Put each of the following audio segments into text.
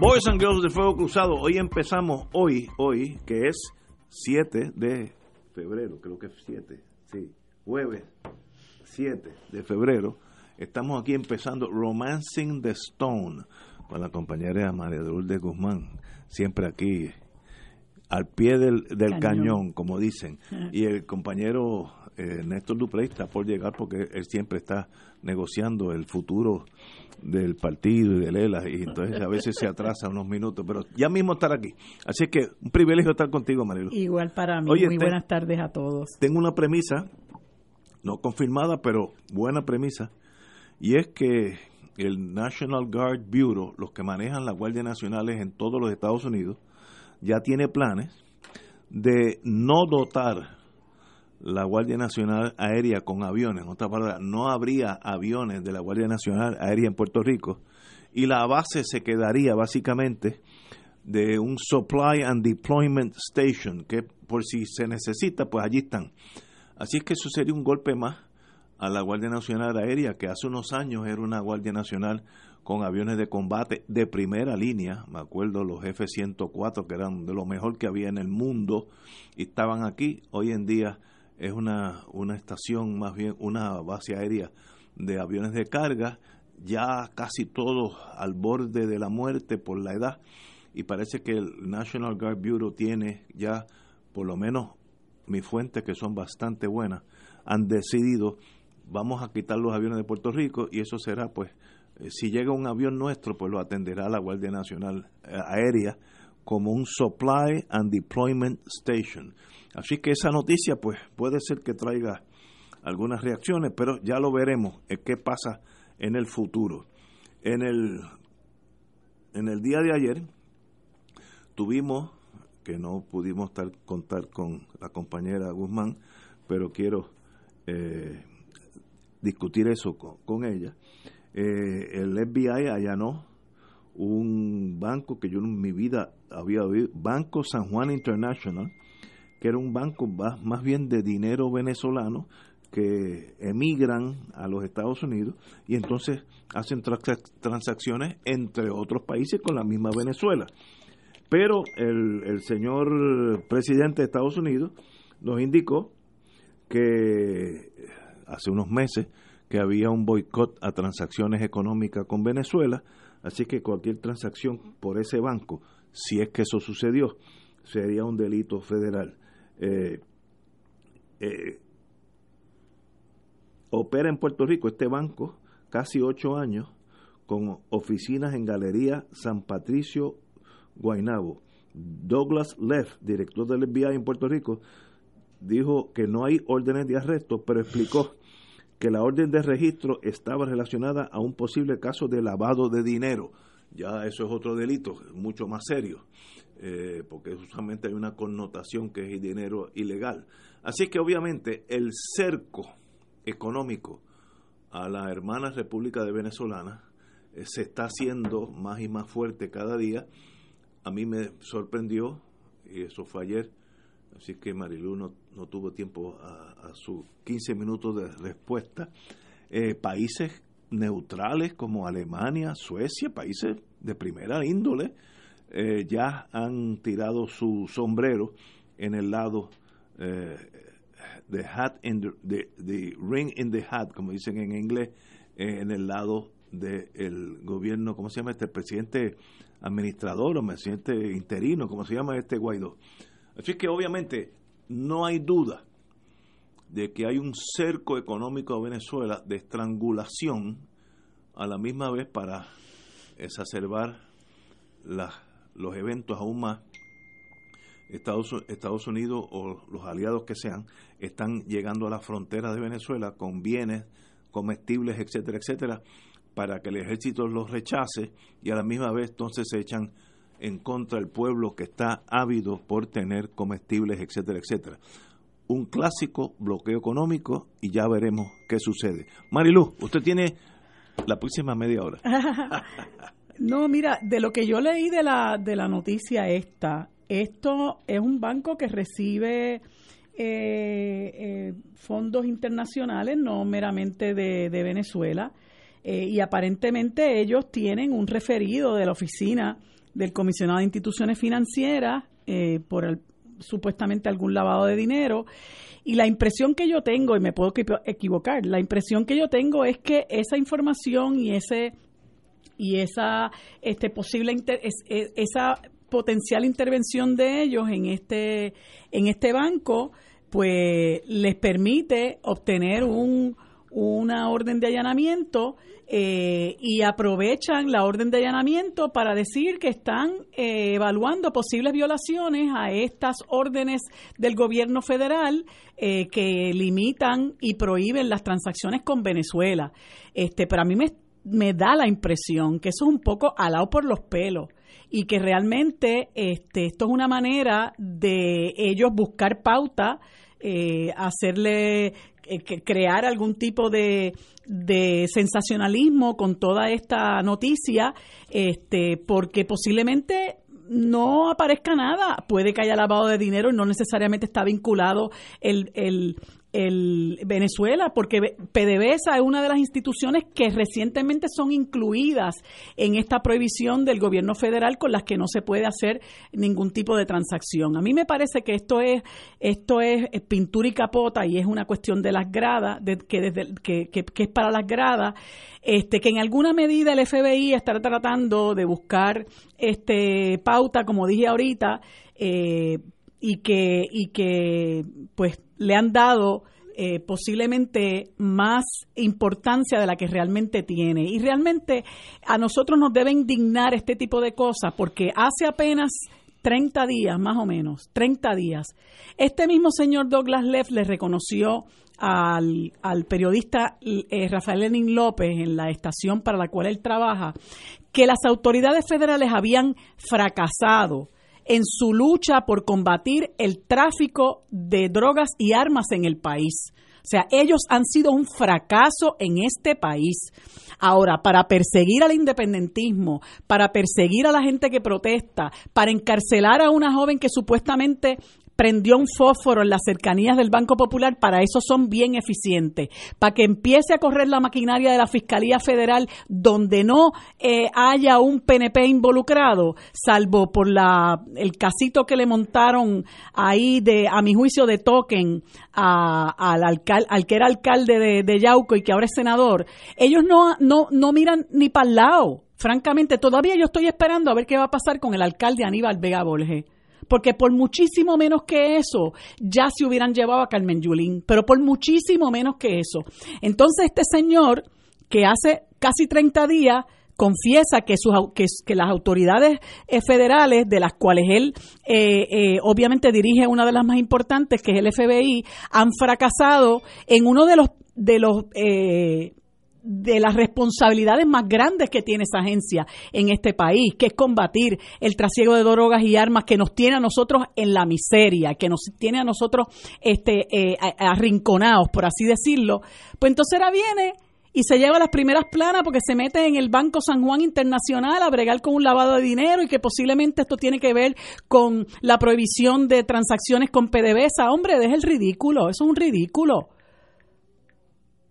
Boys and Girls de Fuego Cruzado, hoy empezamos, hoy, hoy, que es 7 de febrero, creo que es 7, sí, jueves 7 de febrero, estamos aquí empezando Romancing the Stone con la compañera María de Guzmán, siempre aquí al pie del, del cañón. como dicen, y el compañero eh, Néstor Duprey está por llegar porque él siempre está negociando el futuro del partido y de Lela y entonces a veces se atrasa unos minutos, pero ya mismo estar aquí. Así que un privilegio estar contigo, Marilu. Igual para mí. Muy buenas tardes a todos. Tengo una premisa, no confirmada, pero buena premisa, y es que el National Guard Bureau, los que manejan las guardias nacionales en todos los Estados Unidos, ya tiene planes de no dotar la Guardia Nacional Aérea con aviones. En otras palabras, no habría aviones de la Guardia Nacional Aérea en Puerto Rico y la base se quedaría básicamente de un Supply and Deployment Station, que por si se necesita, pues allí están. Así es que eso sería un golpe más a la Guardia Nacional Aérea, que hace unos años era una Guardia Nacional con aviones de combate de primera línea, me acuerdo los F-104 que eran de lo mejor que había en el mundo y estaban aquí, hoy en día es una, una estación, más bien una base aérea de aviones de carga, ya casi todos al borde de la muerte por la edad, y parece que el National Guard Bureau tiene ya, por lo menos mis fuentes que son bastante buenas, han decidido, vamos a quitar los aviones de Puerto Rico y eso será pues, eh, si llega un avión nuestro, pues lo atenderá la Guardia Nacional eh, Aérea como un Supply and Deployment Station. Así que esa noticia pues puede ser que traiga algunas reacciones, pero ya lo veremos en qué pasa en el futuro. En el, en el día de ayer tuvimos, que no pudimos estar, contar con la compañera Guzmán, pero quiero eh, discutir eso con, ella. Eh, el FBI allanó un banco que yo en mi vida había oído, Banco San Juan International, que era un banco más, bien de dinero venezolano que emigran a los Estados Unidos y entonces hacen transacciones entre otros países con la misma Venezuela. Pero el, el señor presidente de Estados Unidos nos indicó que hace unos meses que había un boicot a transacciones económicas con Venezuela, así que cualquier transacción por ese banco, si es que eso sucedió, sería un delito federal. Eh, eh, opera en Puerto Rico este banco casi ocho años con oficinas en Galería San Patricio, Guainabo. Douglas Leff, director del FBI en Puerto Rico, dijo que no hay órdenes de arresto, pero explicó que la orden de registro estaba relacionada a un posible caso de lavado de dinero. Ya eso es otro delito, mucho más serio. Eh, porque justamente hay una connotación que es dinero ilegal. Así que obviamente el cerco económico a la hermana República de Venezolana eh, se está haciendo más y más fuerte cada día. A mí me sorprendió, y eso fue ayer, así que Marilu no, no tuvo tiempo a, sus 15 minutos de respuesta. Eh, países neutrales como Alemania, Suecia, países de primera índole, eh, ya han tirado su sombrero en el lado eh, de hat in the, ring in the hat, como dicen en inglés, eh, en el lado del gobierno, ¿cómo se llama este? presidente administrador o presidente interino, como se llama este Guaidó. Así que obviamente no hay duda de que hay un cerco económico a Venezuela de estrangulación a la misma vez para exacerbar las los eventos aún más, Estados, Unidos o los aliados que sean están llegando a la frontera de Venezuela con bienes comestibles, etcétera, etcétera, para que el ejército los rechace y a la misma vez entonces se echan en contra del pueblo que está ávido por tener comestibles, etcétera, etcétera. Un clásico bloqueo económico y ya veremos qué sucede. Marilu, usted tiene la próxima media hora. no, mira, de lo que yo leí de la, de la noticia esta, esto es un banco que recibe eh, eh, fondos internacionales, no meramente de, Venezuela, eh, y aparentemente ellos tienen un referido de la oficina del comisionado de instituciones financieras por supuestamente algún lavado de dinero. Y la impresión que yo tengo, y me puedo equivocar, la impresión que yo tengo es que esa información y ese y esa este posible esa potencial intervención de ellos en este, en este banco, pues les permite obtener un, una orden de allanamiento eh, y aprovechan la orden de allanamiento para decir que están eh, evaluando posibles violaciones a estas órdenes del gobierno federal eh, que limitan y prohíben las transacciones con Venezuela. Este, pero a mí me, me da la impresión que eso es un poco alado por los pelos y que realmente este, esto es una manera de ellos buscar pauta, eh, hacerle eh, crear algún tipo de, de, sensacionalismo con toda esta noticia, este, porque posiblemente no aparezca nada. Puede que haya lavado de dinero y no necesariamente está vinculado el, el, el Venezuela, porque PDVSA es una de las instituciones que recientemente son incluidas en esta prohibición del gobierno federal con las que no se puede hacer ningún tipo de transacción. A mí me parece que esto es esto es pintura y capota y es una cuestión de las gradas, que, desde, que, que, es para las gradas, este, que en alguna medida el FBI estará tratando de buscar este pauta, como dije ahorita, eh, y que y que pues le han dado eh, posiblemente más importancia de la que realmente tiene. Y realmente a nosotros nos debe indignar este tipo de cosas porque hace apenas 30 días, más o menos, 30 días, este mismo señor Douglas Leff le reconoció al, al periodista eh, Rafael Lenin López en la estación para la cual él trabaja que las autoridades federales habían fracasado en su lucha por combatir el tráfico de drogas y armas en el país. O sea, ellos han sido un fracaso en este país. Ahora, para perseguir al independentismo, para perseguir a la gente que protesta, para encarcelar a una joven que supuestamente prendió un fósforo en las cercanías del Banco Popular, para eso son bien eficientes. Para que empiece a correr la maquinaria de la Fiscalía Federal donde no eh, haya un PNP involucrado, salvo por la el casito que le montaron ahí de, a mi juicio, de token al, alcal, al que era alcalde de, de Yauco y que ahora es senador, ellos no, no, no miran ni para el lado. Francamente, todavía yo estoy esperando a ver qué va a pasar con el alcalde Aníbal Vega Borges porque por muchísimo menos que eso ya se hubieran llevado a Carmen Yulín, pero por muchísimo menos que eso. Entonces este señor, que hace casi 30 días confiesa que, sus, que, las autoridades eh, federales, de las cuales él eh, eh, obviamente dirige una de las más importantes, que es el FBI, han fracasado en uno de los de los de las responsabilidades más grandes que tiene esa agencia en este país, que es combatir el trasiego de drogas y armas que nos tiene a nosotros en la miseria, que nos tiene a nosotros este, eh, arrinconados, por así decirlo, pues entonces ahora viene y se lleva las primeras planas porque se mete en el Banco San Juan Internacional a bregar con un lavado de dinero y que posiblemente esto tiene que ver con la prohibición de transacciones con PDVSA. Hombre, deja el ridículo, eso es un ridículo.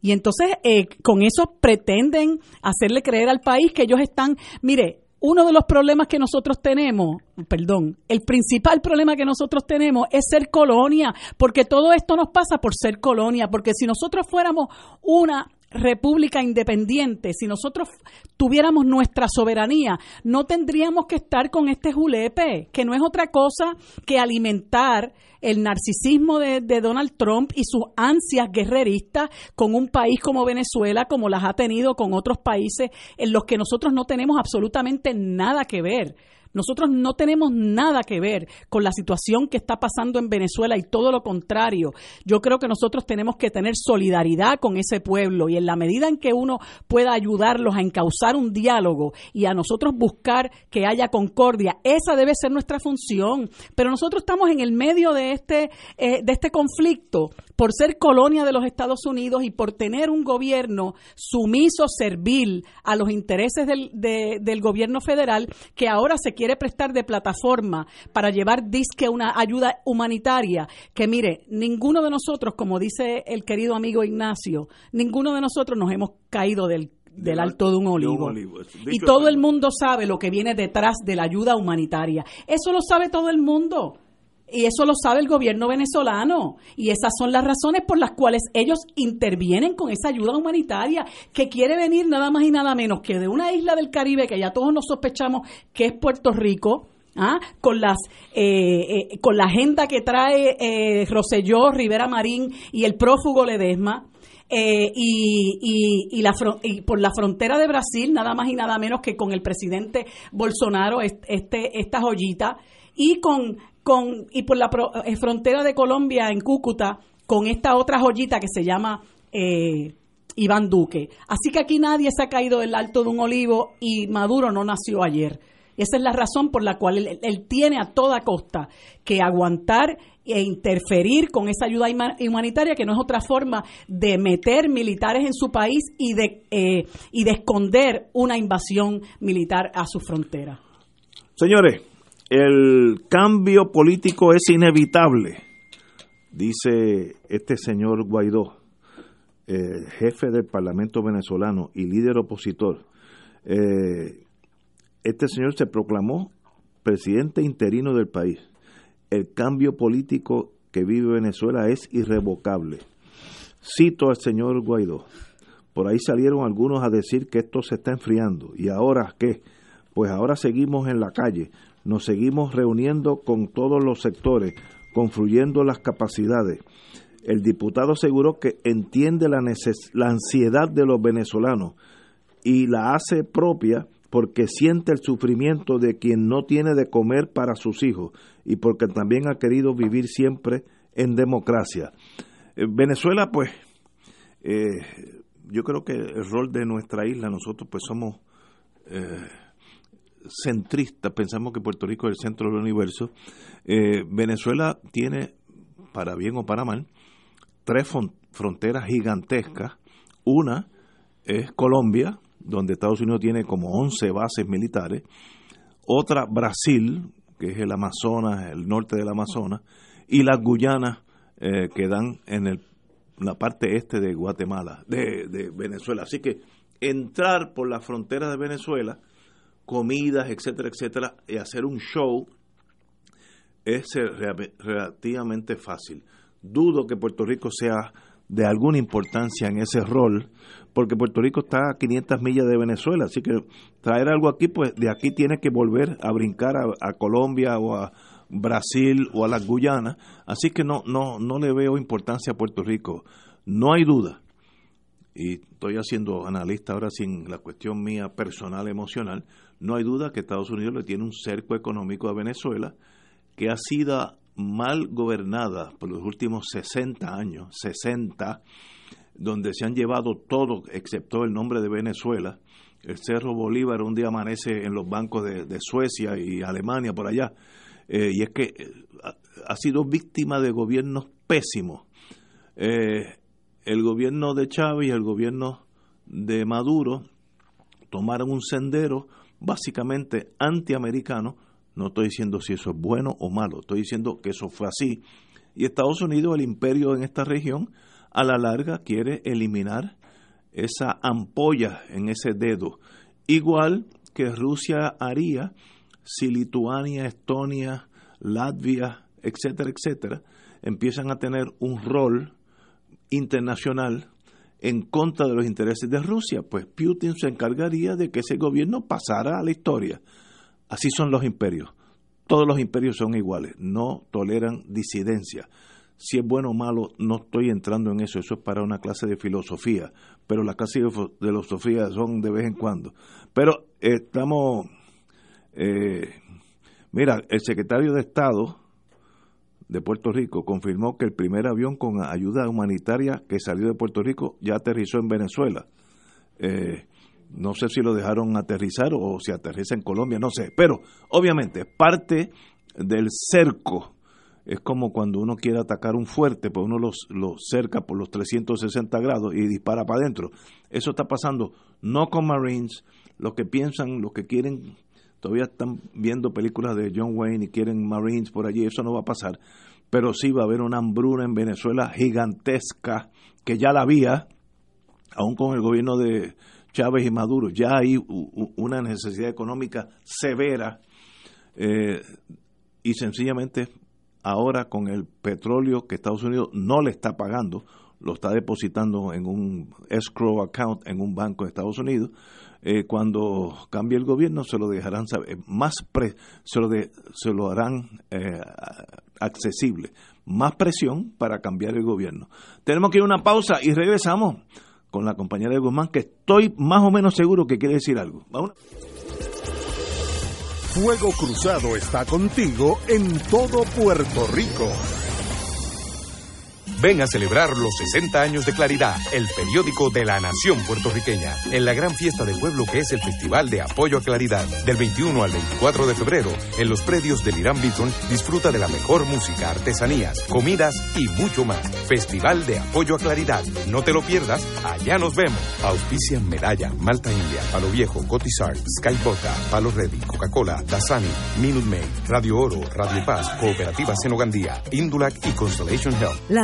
Y entonces eh, con eso pretenden hacerle creer al país que ellos están, mire, uno de los problemas que nosotros tenemos, perdón, el principal problema que nosotros tenemos es ser colonia, porque todo esto nos pasa por ser colonia, porque si nosotros fuéramos una república independiente, si nosotros tuviéramos nuestra soberanía, no tendríamos que estar con este julepe, que no es otra cosa que alimentar el narcisismo de, Donald Trump y sus ansias guerreristas con un país como Venezuela, como las ha tenido con otros países en los que nosotros no tenemos absolutamente nada que ver. Nosotros no tenemos nada que ver con la situación que está pasando en Venezuela y todo lo contrario. Yo creo que nosotros tenemos que tener solidaridad con ese pueblo y en la medida en que uno pueda ayudarlos a encauzar un diálogo y a nosotros buscar que haya concordia, esa debe ser nuestra función. Pero nosotros estamos en el medio de este, eh, de este conflicto por ser colonia de los Estados Unidos y por tener un gobierno sumiso, servil a los intereses del, del gobierno federal que ahora se quiere prestar de plataforma para llevar disque una ayuda humanitaria, que mire, ninguno de nosotros, como dice el querido amigo Ignacio, ninguno de nosotros nos hemos caído del del alto de un olivo. Y todo el mundo sabe lo que viene detrás de la ayuda humanitaria. Eso lo sabe todo el mundo. Y eso lo sabe el gobierno venezolano. Y esas son las razones por las cuales ellos intervienen con esa ayuda humanitaria, que quiere venir nada más y nada menos que de una isla del Caribe que ya todos nos sospechamos que es Puerto Rico. ¿ah? con las eh, eh, con la agenda que trae eh, Roselló, Rivera Marín y el prófugo Ledesma, y, y, y, la, y por la frontera de Brasil, nada más y nada menos que con el presidente Bolsonaro, este, esta joyita, y con con y por la eh, frontera de Colombia en Cúcuta con esta otra joyita que se llama eh, Iván Duque. Así que aquí nadie se ha caído del alto de un olivo y Maduro no nació ayer. Esa es la razón por la cual él, tiene a toda costa que aguantar e interferir con esa ayuda humanitaria, que no es otra forma de meter militares en su país y de, eh, y de esconder una invasión militar a su frontera. Señores, el cambio político es inevitable, dice este señor Guaidó, jefe del Parlamento venezolano y líder opositor. Eh, este señor se proclamó presidente interino del país. El cambio político que vive Venezuela es irrevocable. Cito al señor Guaidó. Por ahí salieron algunos a decir que esto se está enfriando. ¿Y ahora qué? Pues ahora seguimos en la calle nos seguimos reuniendo con todos los sectores, confluyendo las capacidades. El diputado aseguró que entiende la, ansiedad de los venezolanos y la hace propia porque siente el sufrimiento de quien no tiene de comer para sus hijos y porque también ha querido vivir siempre en democracia. Eh, Venezuela, pues, eh, yo creo que el rol de nuestra isla, nosotros pues somos eh, centrista, pensamos que Puerto Rico es el centro del universo. Eh, Venezuela tiene, para bien o para mal, tres fronteras gigantescas. Una es Colombia, donde Estados Unidos tiene como 11 bases militares. Otra, Brasil, que es el Amazonas, el norte del Amazonas. Y las Guyanas, eh, que dan en el, la parte este de Guatemala, de, de Venezuela. Así que entrar por la frontera de Venezuela comidas, etcétera, etcétera, y hacer un show es relativamente fácil. Dudo que Puerto Rico sea de alguna importancia en ese rol, porque Puerto Rico está a 500 millas de Venezuela, así que traer algo aquí, pues de aquí tiene que volver a brincar a, Colombia o a Brasil o a las Guyanas, así que no, no, no le veo importancia a Puerto Rico. No hay duda, y estoy haciendo analista ahora sin la cuestión mía personal emocional, no hay duda que Estados Unidos le tiene un cerco económico a Venezuela que ha sido mal gobernada por los últimos 60 años, 60, donde se han llevado todo excepto el nombre de Venezuela. El Cerro Bolívar un día amanece en los bancos de, Suecia y Alemania por allá. Eh, y es que eh, ha, sido víctima de gobiernos pésimos. Eh, el gobierno de Chávez y el gobierno de Maduro tomaron un sendero básicamente antiamericano. No estoy diciendo si eso es bueno o malo, estoy diciendo que eso fue así. Y Estados Unidos, el imperio en esta región, a la larga quiere eliminar esa ampolla en ese dedo, igual que Rusia haría si Lituania, Estonia, Latvia, etcétera, etcétera, empiezan a tener un rol internacional en contra de los intereses de Rusia, pues Putin se encargaría de que ese gobierno pasara a la historia. Así son los imperios. Todos los imperios son iguales, no toleran disidencia. Si es bueno o malo, no estoy entrando en eso, eso es para una clase de filosofía, pero las clases de filosofía son de vez en cuando. Pero estamos, eh, Mira, el secretario de Estado de Puerto Rico confirmó que el primer avión con ayuda humanitaria que salió de Puerto Rico ya aterrizó en Venezuela. Eh, no sé si lo dejaron aterrizar o si aterriza en Colombia, no sé. Pero obviamente parte del cerco es como cuando uno quiere atacar un fuerte, pues uno los, lo cerca por los 360 grados y dispara para adentro. Eso está pasando no con Marines, los que piensan, los que quieren, todavía están viendo películas de John Wayne y quieren Marines por allí, eso no va a pasar. Pero sí va a haber una hambruna en Venezuela gigantesca, que ya la había, aún con el gobierno de Chávez y Maduro, ya hay una necesidad económica severa eh, y sencillamente ahora con el petróleo que Estados Unidos no le está pagando, lo está depositando en un escrow account en un banco de Estados Unidos. Eh, cuando cambie el gobierno se lo dejarán saber, más se, lo se lo harán eh, accesible, más presión para cambiar el gobierno. Tenemos que ir a una pausa y regresamos con la compañera de Guzmán, que estoy más o menos seguro que quiere decir algo. Fuego Cruzado está contigo en todo Puerto Rico. Ven a celebrar los 60 años de Claridad, el periódico de la nación puertorriqueña, en la gran fiesta del pueblo que es el Festival de Apoyo a Claridad. Del 21 al 24 de febrero, en los predios del Irán Bithorn, disfruta de la mejor música, artesanías, comidas y mucho más. Festival de Apoyo a Claridad. No te lo pierdas, allá nos vemos. Auspician Medalla, Malta India, Palo Viejo, Cotizar, Sky Vodka, Palo Ready, Coca-Cola, Dasani, Minute Maid, Radio Oro, Radio Paz, Cooperativa Senogandía, Indulac y Constellation Health. La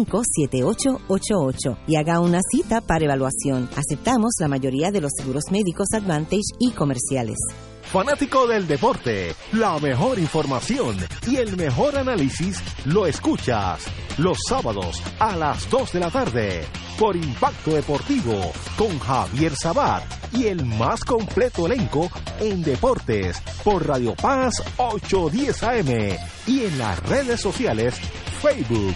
7888 y haga una cita para evaluación. Aceptamos la mayoría de los seguros médicos Advantage y comerciales. Fanático del deporte, la mejor información y el mejor análisis lo escuchas los sábados a las 2 de la tarde por Impacto Deportivo con Javier Sabat y el más completo elenco en deportes por Radio Paz 810 AM y en las redes sociales Facebook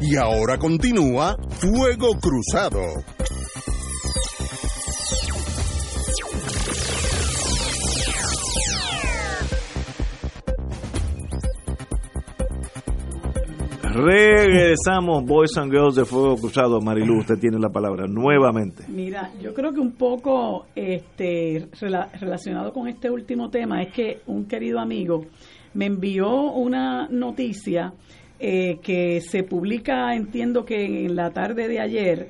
Y ahora continúa Fuego Cruzado. Regresamos, Boys and Girls de Fuego Cruzado. Marilu, usted tiene la palabra nuevamente. Mira, yo creo que un poco este, relacionado con este último tema es que un querido amigo me envió una noticia eh, que se publica, entiendo que en la tarde de ayer,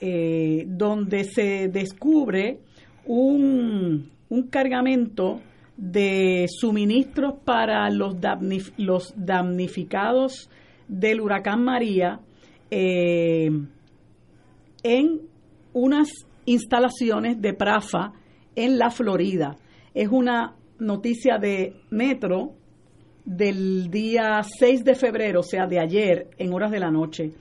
eh, donde se descubre un, un cargamento de suministros para los, los damnificados del huracán María eh, en unas instalaciones de Prafa en la Florida. Es una noticia de Metro del día 6 de febrero, o sea, de ayer, en horas de la noche.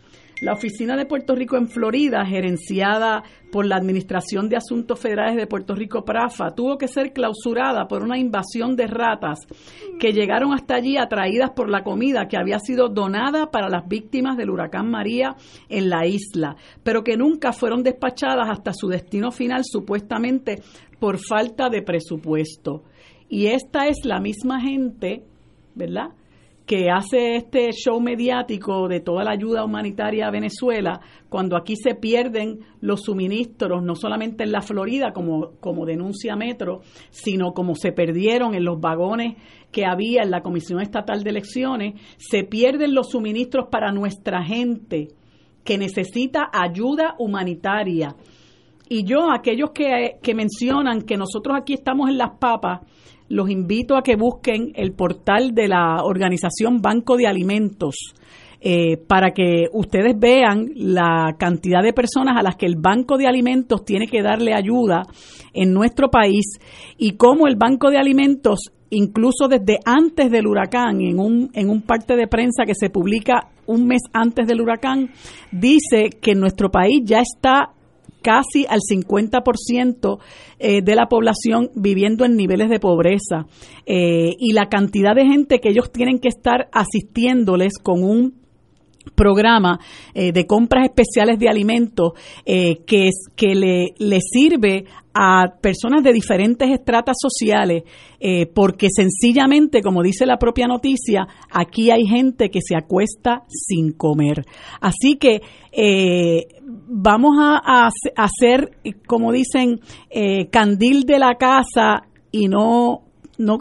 La oficina de Puerto Rico en Florida, gerenciada por la Administración de Asuntos Federales de Puerto Rico, PRAFA, tuvo que ser clausurada por una invasión de ratas que llegaron hasta allí atraídas por la comida que había sido donada para las víctimas del huracán María en la isla, pero que nunca fueron despachadas hasta su destino final, supuestamente por falta de presupuesto. Y esta es la misma gente ¿verdad? que hace este show mediático de toda la ayuda humanitaria a Venezuela, cuando aquí se pierden los suministros, no solamente en la Florida, como, como denuncia Metro, sino como se perdieron en los vagones que había en la Comisión Estatal de Elecciones, se pierden los suministros para nuestra gente que necesita ayuda humanitaria. Y yo, aquellos que, que mencionan que nosotros aquí estamos en las papas, los invito a que busquen el portal de la organización Banco de Alimentos. Eh, para que ustedes vean la cantidad de personas a las que el Banco de Alimentos tiene que darle ayuda en nuestro país y cómo el Banco de Alimentos, incluso desde antes del huracán, en un, en un parte de prensa que se publica un mes antes del huracán, dice que nuestro país ya está casi al 50% eh, de la población viviendo en niveles de pobreza eh, y la cantidad de gente que ellos tienen que estar asistiéndoles con un programa eh, de compras especiales de alimentos que, que le, le, sirve a personas de diferentes estratas sociales, porque sencillamente, como dice la propia noticia, aquí hay gente que se acuesta sin comer. Así que vamos a, hacer, como dicen, eh, candil de la casa y no, no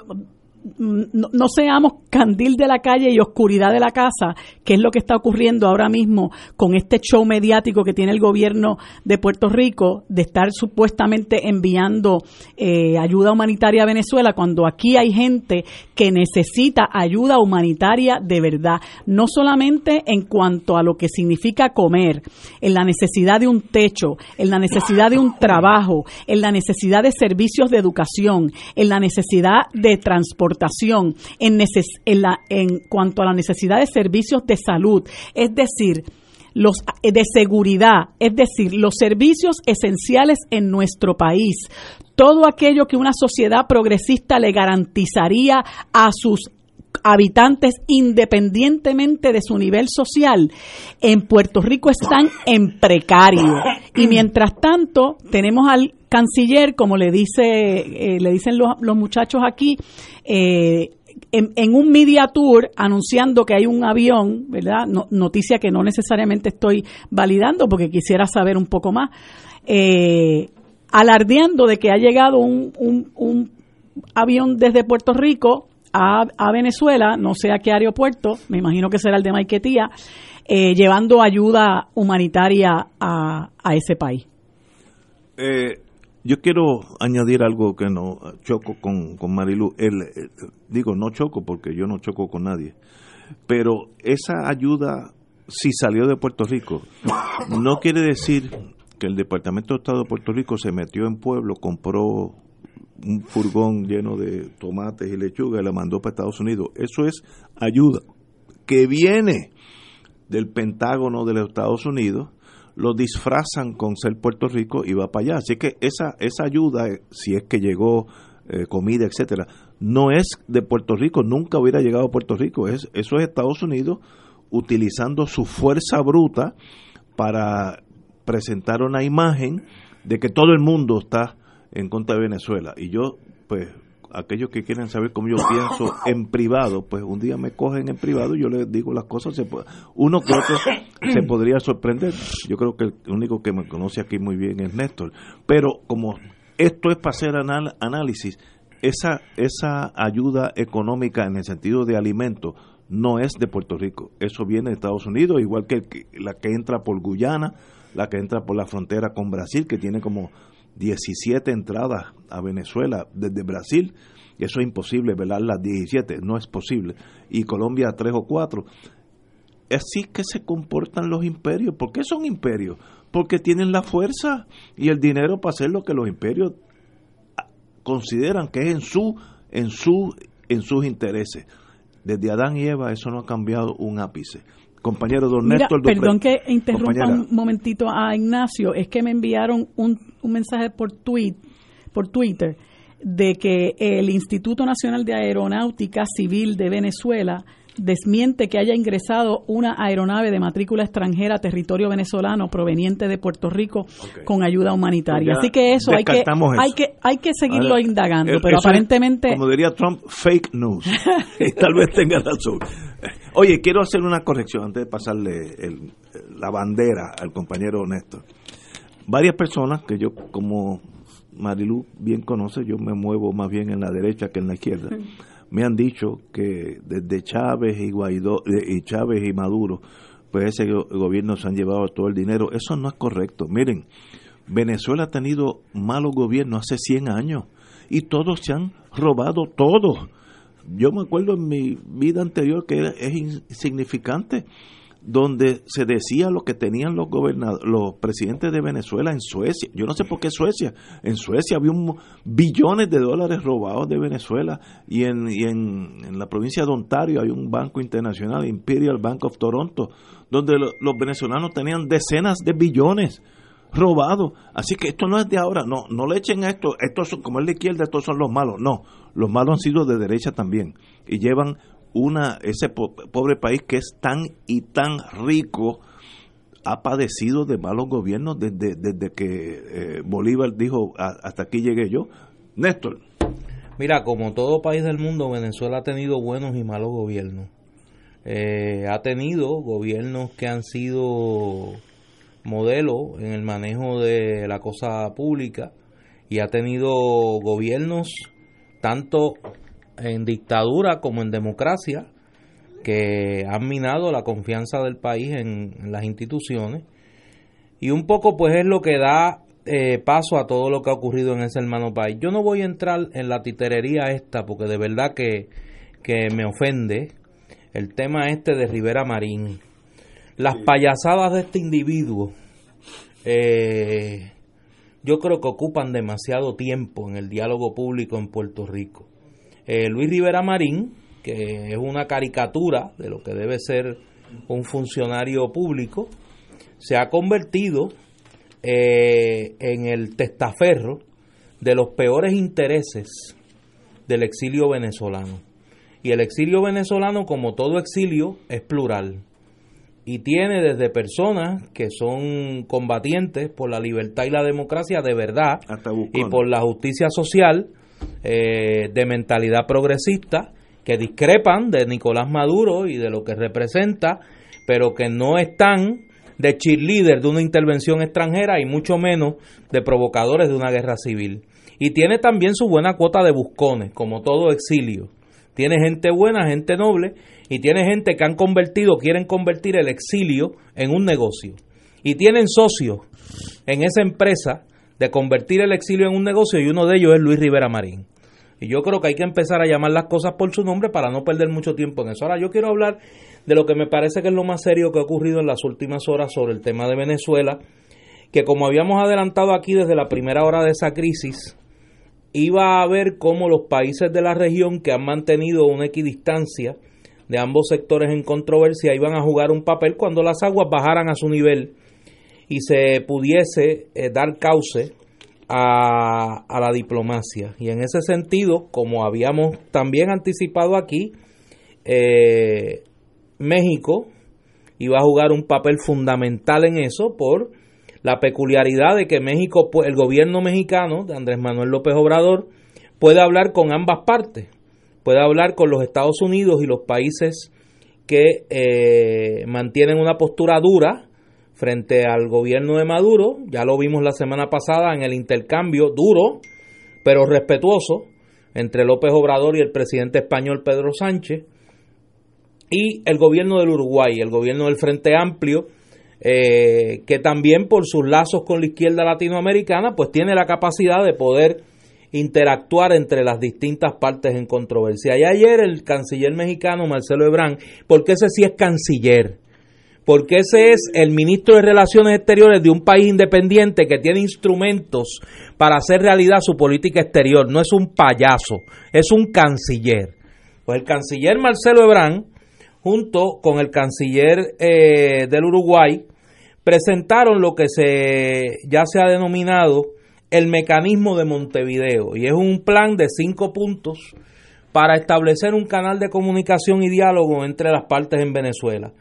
no, seamos candil de la calle y oscuridad de la casa, que es lo que está ocurriendo ahora mismo con este show mediático que tiene el gobierno de Puerto Rico de estar supuestamente enviando eh, ayuda humanitaria a Venezuela cuando aquí hay gente que necesita ayuda humanitaria de verdad, no solamente en cuanto a lo que significa comer, en la necesidad de un techo, en la necesidad de un trabajo, en la necesidad de servicios de educación, en la necesidad de transporte en, en, cuanto a la necesidad de servicios de salud, es decir, los de seguridad, es decir, los servicios esenciales en nuestro país, todo aquello que una sociedad progresista le garantizaría a sus habitantes independientemente de su nivel social en Puerto Rico están en precario y mientras tanto tenemos al canciller como le dice eh, le dicen los, los muchachos aquí eh, en, un media tour anunciando que hay un avión, ¿verdad? noticia que no necesariamente estoy validando porque quisiera saber un poco más, eh, alardeando de que ha llegado un, un, avión desde Puerto Rico a, a, Venezuela, no sé a qué aeropuerto, me imagino que será el de Maiquetía, eh, llevando ayuda humanitaria a, a ese país. Eh, yo quiero añadir algo que no choco con, con Marilu. El, digo, no choco porque yo no choco con nadie. Pero esa ayuda, si salió de Puerto Rico, no quiere decir que el Departamento de Estado de Puerto Rico se metió en pueblo, compró un furgón lleno de tomates y lechuga y la mandó para Estados Unidos. Eso es ayuda que viene del Pentágono de los Estados Unidos lo disfrazan con ser Puerto Rico y va para allá. Así que esa, esa ayuda, eh, si es que llegó eh, comida, etcétera, no es de Puerto Rico, nunca hubiera llegado a Puerto Rico. Es, eso es Estados Unidos utilizando su fuerza bruta para presentar una imagen de que todo el mundo está en contra de Venezuela. Y yo, pues, aquellos que quieren saber cómo yo pienso en privado, pues un día me cogen en privado y yo les digo las cosas, se uno que otro se podría sorprender. Yo creo que el único que me conoce aquí muy bien es Néstor. Pero como esto es para hacer análisis, esa, esa ayuda económica en el sentido de alimentos no es de Puerto Rico, eso viene de Estados Unidos, igual que la que entra por Guyana, la que entra por la frontera con Brasil, que tiene como 17 entradas a Venezuela desde Brasil. Eso es imposible, velar las 17, no es posible. Y Colombia 3 o 4. Así que se comportan los imperios. ¿Por qué son imperios? Porque tienen la fuerza y el dinero para hacer lo que los imperios consideran que es en su en su en sus intereses. Desde Adán y Eva eso no ha cambiado un ápice compañero don Néstor Perdón que interrumpa un momentito a Ignacio, es que me enviaron un, un mensaje por, tweet, por Twitter de que el Instituto Nacional de Aeronáutica Civil de Venezuela desmiente que haya ingresado una aeronave de matrícula extranjera a territorio venezolano proveniente de Puerto Rico con ayuda humanitaria. Ya Así que eso hay que, hay que hay que seguirlo indagando, pero es, aparentemente como diría Trump, fake news. y tal vez tenga razón. Oye, quiero hacer una corrección antes de pasarle el- la bandera al compañero Néstor. Varias personas que yo, como Marilu bien conoce, yo me muevo más bien en la derecha que en la izquierda, me han dicho que desde Chávez y Guaidó eh, y Chávez y Maduro, pues ese go- gobierno se han llevado todo el dinero. Eso no es correcto. Miren, Venezuela ha tenido malos gobiernos hace 100 años y todos se han robado todo. Yo me acuerdo en mi vida anterior que era, es insignificante, donde se decía lo que tenían los gobernadores, los presidentes de Venezuela en Suecia. Yo no sé por qué Suecia. En Suecia había un, billones de dólares robados de Venezuela y en, en, la provincia de Ontario hay un banco internacional, Imperial Bank of Toronto, donde lo- los venezolanos tenían decenas de billones robados. Así que esto no es de ahora, no, no le echen a esto, estos son, como es la izquierda, estos son los malos. No, los malos han sido de derecha también y llevan una ese po- pobre país que es tan y tan rico ha padecido de malos gobiernos desde, desde que eh, Bolívar dijo "A- hasta aquí llegué yo. Néstor, Mira, como todo país del mundo, Venezuela ha tenido buenos y malos gobiernos. Eh, ha tenido gobiernos que han sido modelo en el manejo de la cosa pública y ha tenido gobiernos tanto en dictadura como en democracia que han minado la confianza del país en, en las instituciones y un poco pues es lo que da eh, paso a todo lo que ha ocurrido en ese hermano país. Yo no voy a entrar en la titerería esta porque de verdad que, que me ofende el tema este de Rivera Marín. Las payasadas de este individuo eh, yo creo que ocupan demasiado tiempo en el diálogo público en Puerto Rico. Eh, Luis Rivera Marín, que es una caricatura de lo que debe ser un funcionario público, se ha convertido eh, en el testaferro de los peores intereses del exilio venezolano. Y el exilio venezolano, como todo exilio, es plural. Y tiene desde personas que son combatientes por la libertad y la democracia de verdad y por la justicia social eh, de mentalidad progresista que discrepan de Nicolás Maduro y de lo que representa, pero que no están de cheerleader de una intervención extranjera y mucho menos de provocadores de una guerra civil. Y tiene también su buena cuota de buscones, como todo exilio. Tiene gente buena, gente noble, y tiene gente que han convertido, quieren convertir el exilio en un negocio. Y tienen socios en esa empresa de convertir el exilio en un negocio y uno de ellos es Luis Rivera Marín. Y yo creo que hay que empezar a llamar las cosas por su nombre para no perder mucho tiempo en eso. Ahora yo quiero hablar de lo que me parece que es lo más serio que ha ocurrido en las últimas horas sobre el tema de Venezuela, que como habíamos adelantado aquí desde la primera hora de esa crisis, iba a ver cómo los países de la región que han mantenido una equidistancia de ambos sectores en controversia iban a jugar un papel cuando las aguas bajaran a su nivel y se pudiese eh, dar cauce a, a la diplomacia. Y en ese sentido, como habíamos también anticipado aquí, eh, México iba a jugar un papel fundamental en eso por la peculiaridad de que México, pues, el gobierno mexicano de Andrés Manuel López Obrador, puede hablar con ambas partes, puede hablar con los Estados Unidos y los países que eh, mantienen una postura dura frente al gobierno de Maduro, ya lo vimos la semana pasada en el intercambio duro, pero respetuoso, entre López Obrador y el presidente español Pedro Sánchez, y el gobierno del Uruguay, el gobierno del Frente Amplio, eh, que también por sus lazos con la izquierda latinoamericana, pues tiene la capacidad de poder interactuar entre las distintas partes en controversia. Y ayer el canciller mexicano Marcelo Ebrard, porque ese sí es canciller, porque ese es el ministro de Relaciones Exteriores de un país independiente que tiene instrumentos para hacer realidad su política exterior, no es un payaso, es un canciller. Pues el canciller Marcelo Ebrard, junto con el canciller eh, del Uruguay, presentaron lo que se ya se ha denominado el mecanismo de Montevideo y es un plan de cinco puntos para establecer un canal de comunicación y diálogo entre las partes en Venezuela.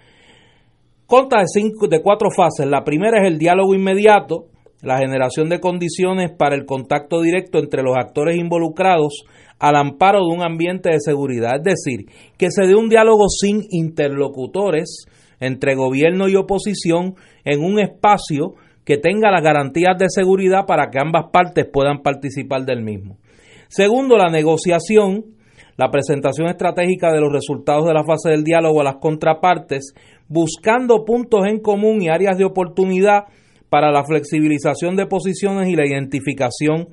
Conta de, cinco, de cuatro fases. La primera es el diálogo inmediato, la generación de condiciones para el contacto directo entre los actores involucrados al amparo de un ambiente de seguridad, es decir, que se dé un diálogo sin interlocutores entre gobierno y oposición en un espacio que tenga las garantías de seguridad para que ambas partes puedan participar del mismo. Segundo, la negociación, la presentación estratégica de los resultados de la fase del diálogo a las contrapartes, buscando puntos en común y áreas de oportunidad para la flexibilización de posiciones y la identificación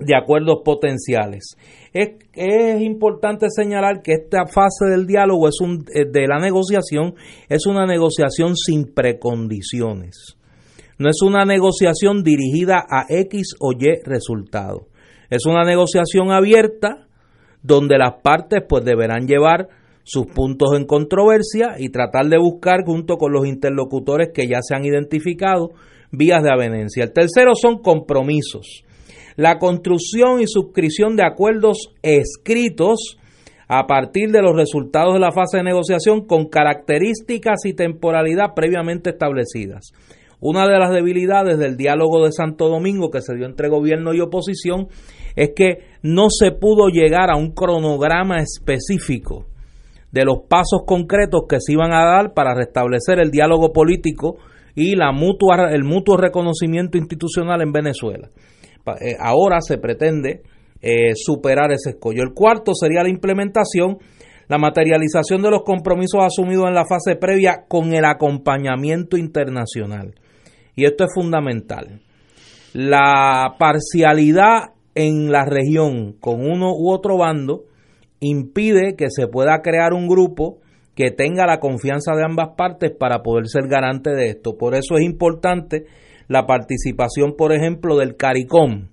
de acuerdos potenciales. Es, importante señalar que esta fase del diálogo es un, eh, de la negociación es una negociación sin precondiciones. No es una negociación dirigida a X o Y resultado. Es una negociación abierta donde las partes pues deberán llevar sus puntos en controversia y tratar de buscar junto con los interlocutores que ya se han identificado vías de avenencia. El tercero son compromisos. La construcción y suscripción de acuerdos escritos a partir de los resultados de la fase de negociación con características y temporalidad previamente establecidas. Una de las debilidades del diálogo de Santo Domingo que se dio entre gobierno y oposición es que no se pudo llegar a un cronograma específico de los pasos concretos que se iban a dar para restablecer el diálogo político y la mutua, el mutuo reconocimiento institucional en Venezuela. Eh, ahora se pretende eh, superar ese escollo. El cuarto sería la implementación, la materialización de los compromisos asumidos en la fase previa con el acompañamiento internacional. Y esto es fundamental. La parcialidad en la región con uno u otro bando impide que se pueda crear un grupo que tenga la confianza de ambas partes para poder ser garante de esto. Por eso es importante la participación, por ejemplo, del CARICOM,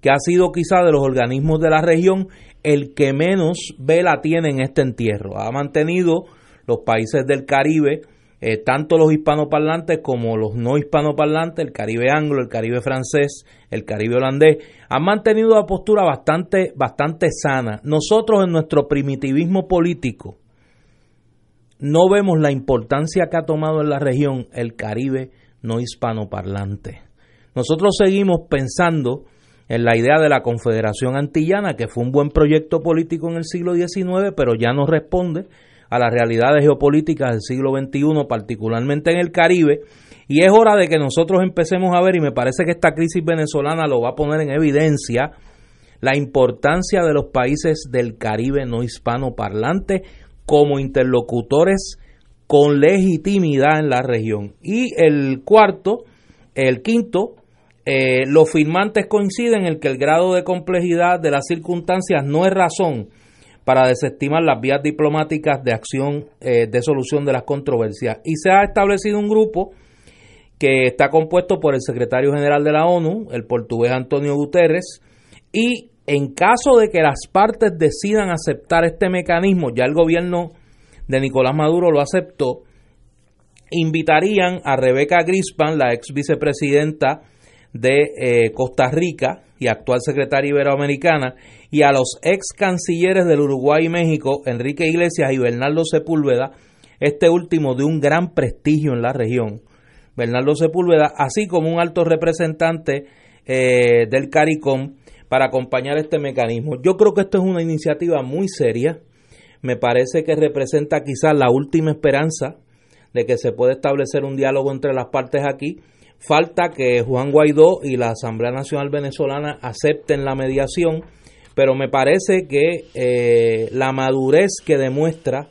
que ha sido quizá de los organismos de la región el que menos vela tiene en este entierro. Ha mantenido los países del Caribe eh, tanto los hispanoparlantes como los no hispanoparlantes, el Caribe anglo, el Caribe francés, el Caribe holandés, han mantenido una postura bastante, bastante sana. Nosotros en nuestro primitivismo político no vemos la importancia que ha tomado en la región el Caribe no hispanoparlante. Nosotros seguimos pensando en la idea de la Confederación Antillana, que fue un buen proyecto político en el siglo XIX, pero ya no responde a las realidades geopolíticas del siglo XXI, particularmente en el Caribe, y es hora de que nosotros empecemos a ver, y me parece que esta crisis venezolana lo va a poner en evidencia, la importancia de los países del Caribe no hispanoparlantes como interlocutores con legitimidad en la región. Y el cuarto, el quinto, eh, los firmantes coinciden en que el grado de complejidad de las circunstancias no es razón para desestimar las vías diplomáticas de acción eh, de solución de las controversias. Y se ha establecido un grupo que está compuesto por el secretario general de la ONU, el portugués Antonio Guterres, y en caso de que las partes decidan aceptar este mecanismo, ya el gobierno de Nicolás Maduro lo aceptó, invitarían a Rebeca Grispan, la ex vicepresidenta de eh, Costa Rica y actual secretaria iberoamericana, y a los ex cancilleres del Uruguay y México, Enrique Iglesias y Bernardo Sepúlveda, este último de un gran prestigio en la región. Bernardo Sepúlveda, así como un alto representante eh, del CARICOM para acompañar este mecanismo. Yo creo que esto es una iniciativa muy seria. Me parece que representa quizás la última esperanza de que se pueda establecer un diálogo entre las partes aquí. Falta que Juan Guaidó y la Asamblea Nacional Venezolana acepten la mediación pero me parece que eh, la madurez que demuestra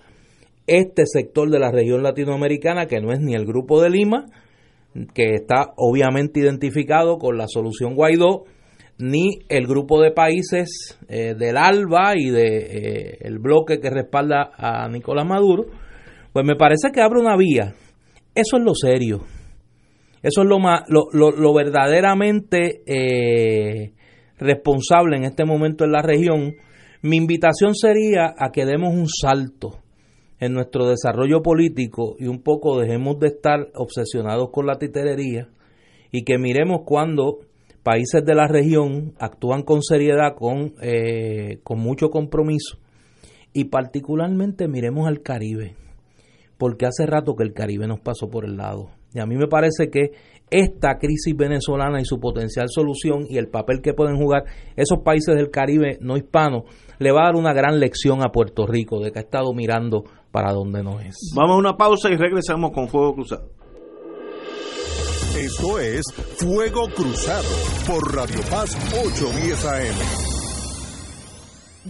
este sector de la región latinoamericana, que no es ni el Grupo de Lima, que está obviamente identificado con la solución Guaidó, ni el grupo de países eh, del ALBA y de eh, el bloque que respalda a Nicolás Maduro, pues me parece que abre una vía. Eso es lo serio. Eso es lo, más, lo, lo, verdaderamente responsable en este momento en la región, mi invitación sería a que demos un salto en nuestro desarrollo político y un poco dejemos de estar obsesionados con la titerería y que miremos cuando países de la región actúan con seriedad, con, eh, con mucho compromiso y particularmente miremos al Caribe, porque hace rato que el Caribe nos pasó por el lado. Y a mí me parece que esta crisis venezolana y su potencial solución y el papel que pueden jugar esos países del Caribe no hispanos le va a dar una gran lección a Puerto Rico de que ha estado mirando para donde no es. Vamos a una pausa y regresamos con Fuego Cruzado. Esto es Fuego Cruzado por Radio Paz 810 AM.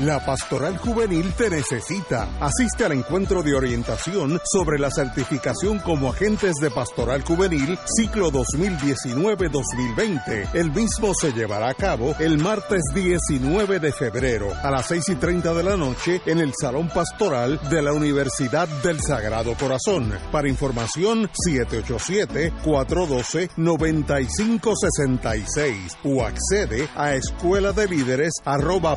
La Pastoral Juvenil te necesita. Asiste al encuentro de orientación sobre la certificación como agentes de Pastoral Juvenil ciclo 2019-2020. El mismo se llevará a cabo el martes 19 de febrero a las 6 y 30 de la noche en el Salón Pastoral de la Universidad del Sagrado Corazón. Para información 787-412-9566 o accede a escuela de líderes arroba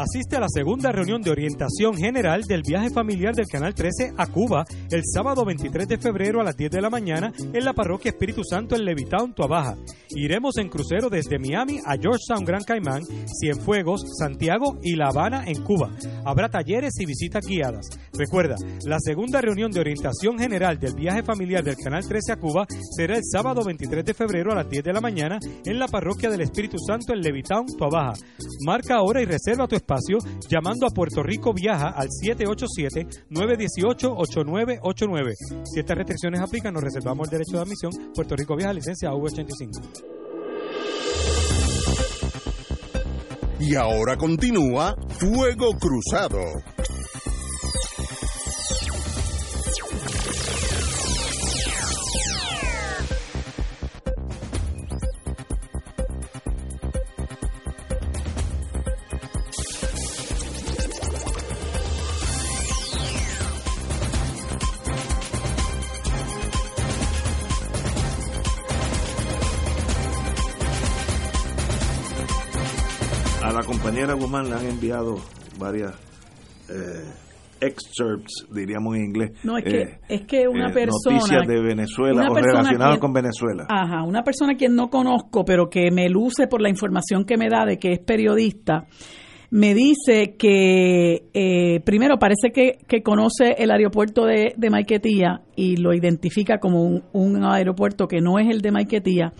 Asiste a la segunda reunión de orientación general del viaje familiar del Canal 13 a Cuba el sábado 23 de febrero a las 10 de la mañana en la parroquia Espíritu Santo en Levitown, Tuabaja. Iremos en crucero desde Miami a Georgetown, Gran Caimán, Cienfuegos, Santiago y La Habana en Cuba. Habrá talleres y visitas guiadas. Recuerda, la segunda reunión de orientación general del viaje familiar del Canal 13 a Cuba será el sábado 23 de febrero a las 10 de la mañana en la parroquia del Espíritu Santo en Levitown, Tuabaja. Marca ahora y reserva tu espacio llamando a Puerto Rico Viaja al 787-918-8989. Si estas restricciones aplican, nos reservamos el derecho de admisión. Puerto Rico Viaja, licencia V85. Y ahora continúa Fuego Cruzado. Compañera Guzmán le han enviado varias eh, excerpts, diríamos en inglés. No, es que, eh, es que una eh, persona... Noticias de Venezuela o relacionadas con Venezuela. Ajá, una persona quien no conozco, pero que me luce por la información que me da de que es periodista, me dice que eh, primero parece que, que conoce el aeropuerto de, de Maiquetía y lo identifica como un, un aeropuerto que no es el de Maiquetía.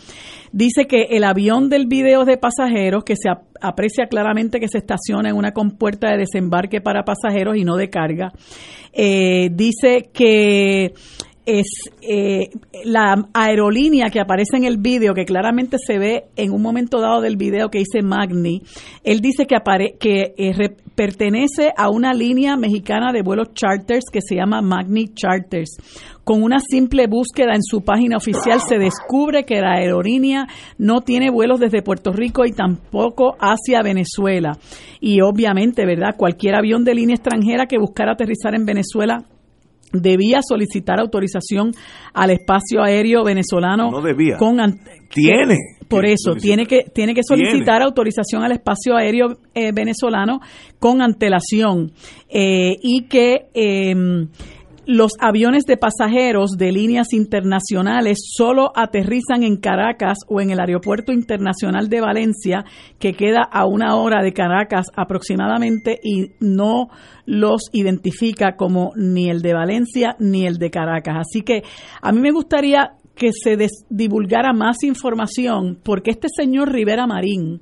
Dice que el avión del video de pasajeros, que se ap- aprecia claramente que se estaciona en una compuerta de desembarque para pasajeros y no de carga, eh, dice que es eh, la aerolínea que aparece en el video, que claramente se ve en un momento dado del video que dice Magni, él dice que, apare que eh, pertenece a una línea mexicana de vuelos charters que se llama Magni Charters. Con una simple búsqueda en su página oficial se descubre que la aerolínea no tiene vuelos desde Puerto Rico y tampoco hacia Venezuela. Y obviamente, ¿verdad? Cualquier avión de línea extranjera que buscara aterrizar en Venezuela debía solicitar autorización al espacio aéreo venezolano No debía. con Tiene. por eso tiene que tiene que solicitar Tiene. autorización al espacio aéreo eh, venezolano con antelación eh, y que eh, los aviones de pasajeros de líneas internacionales solo aterrizan en Caracas o en el Aeropuerto Internacional de Valencia, que queda a una hora de Caracas aproximadamente, y no los identifica como ni el de Valencia ni el de Caracas. Así que a mí me gustaría que se divulgara más información, porque este señor Rivera Marín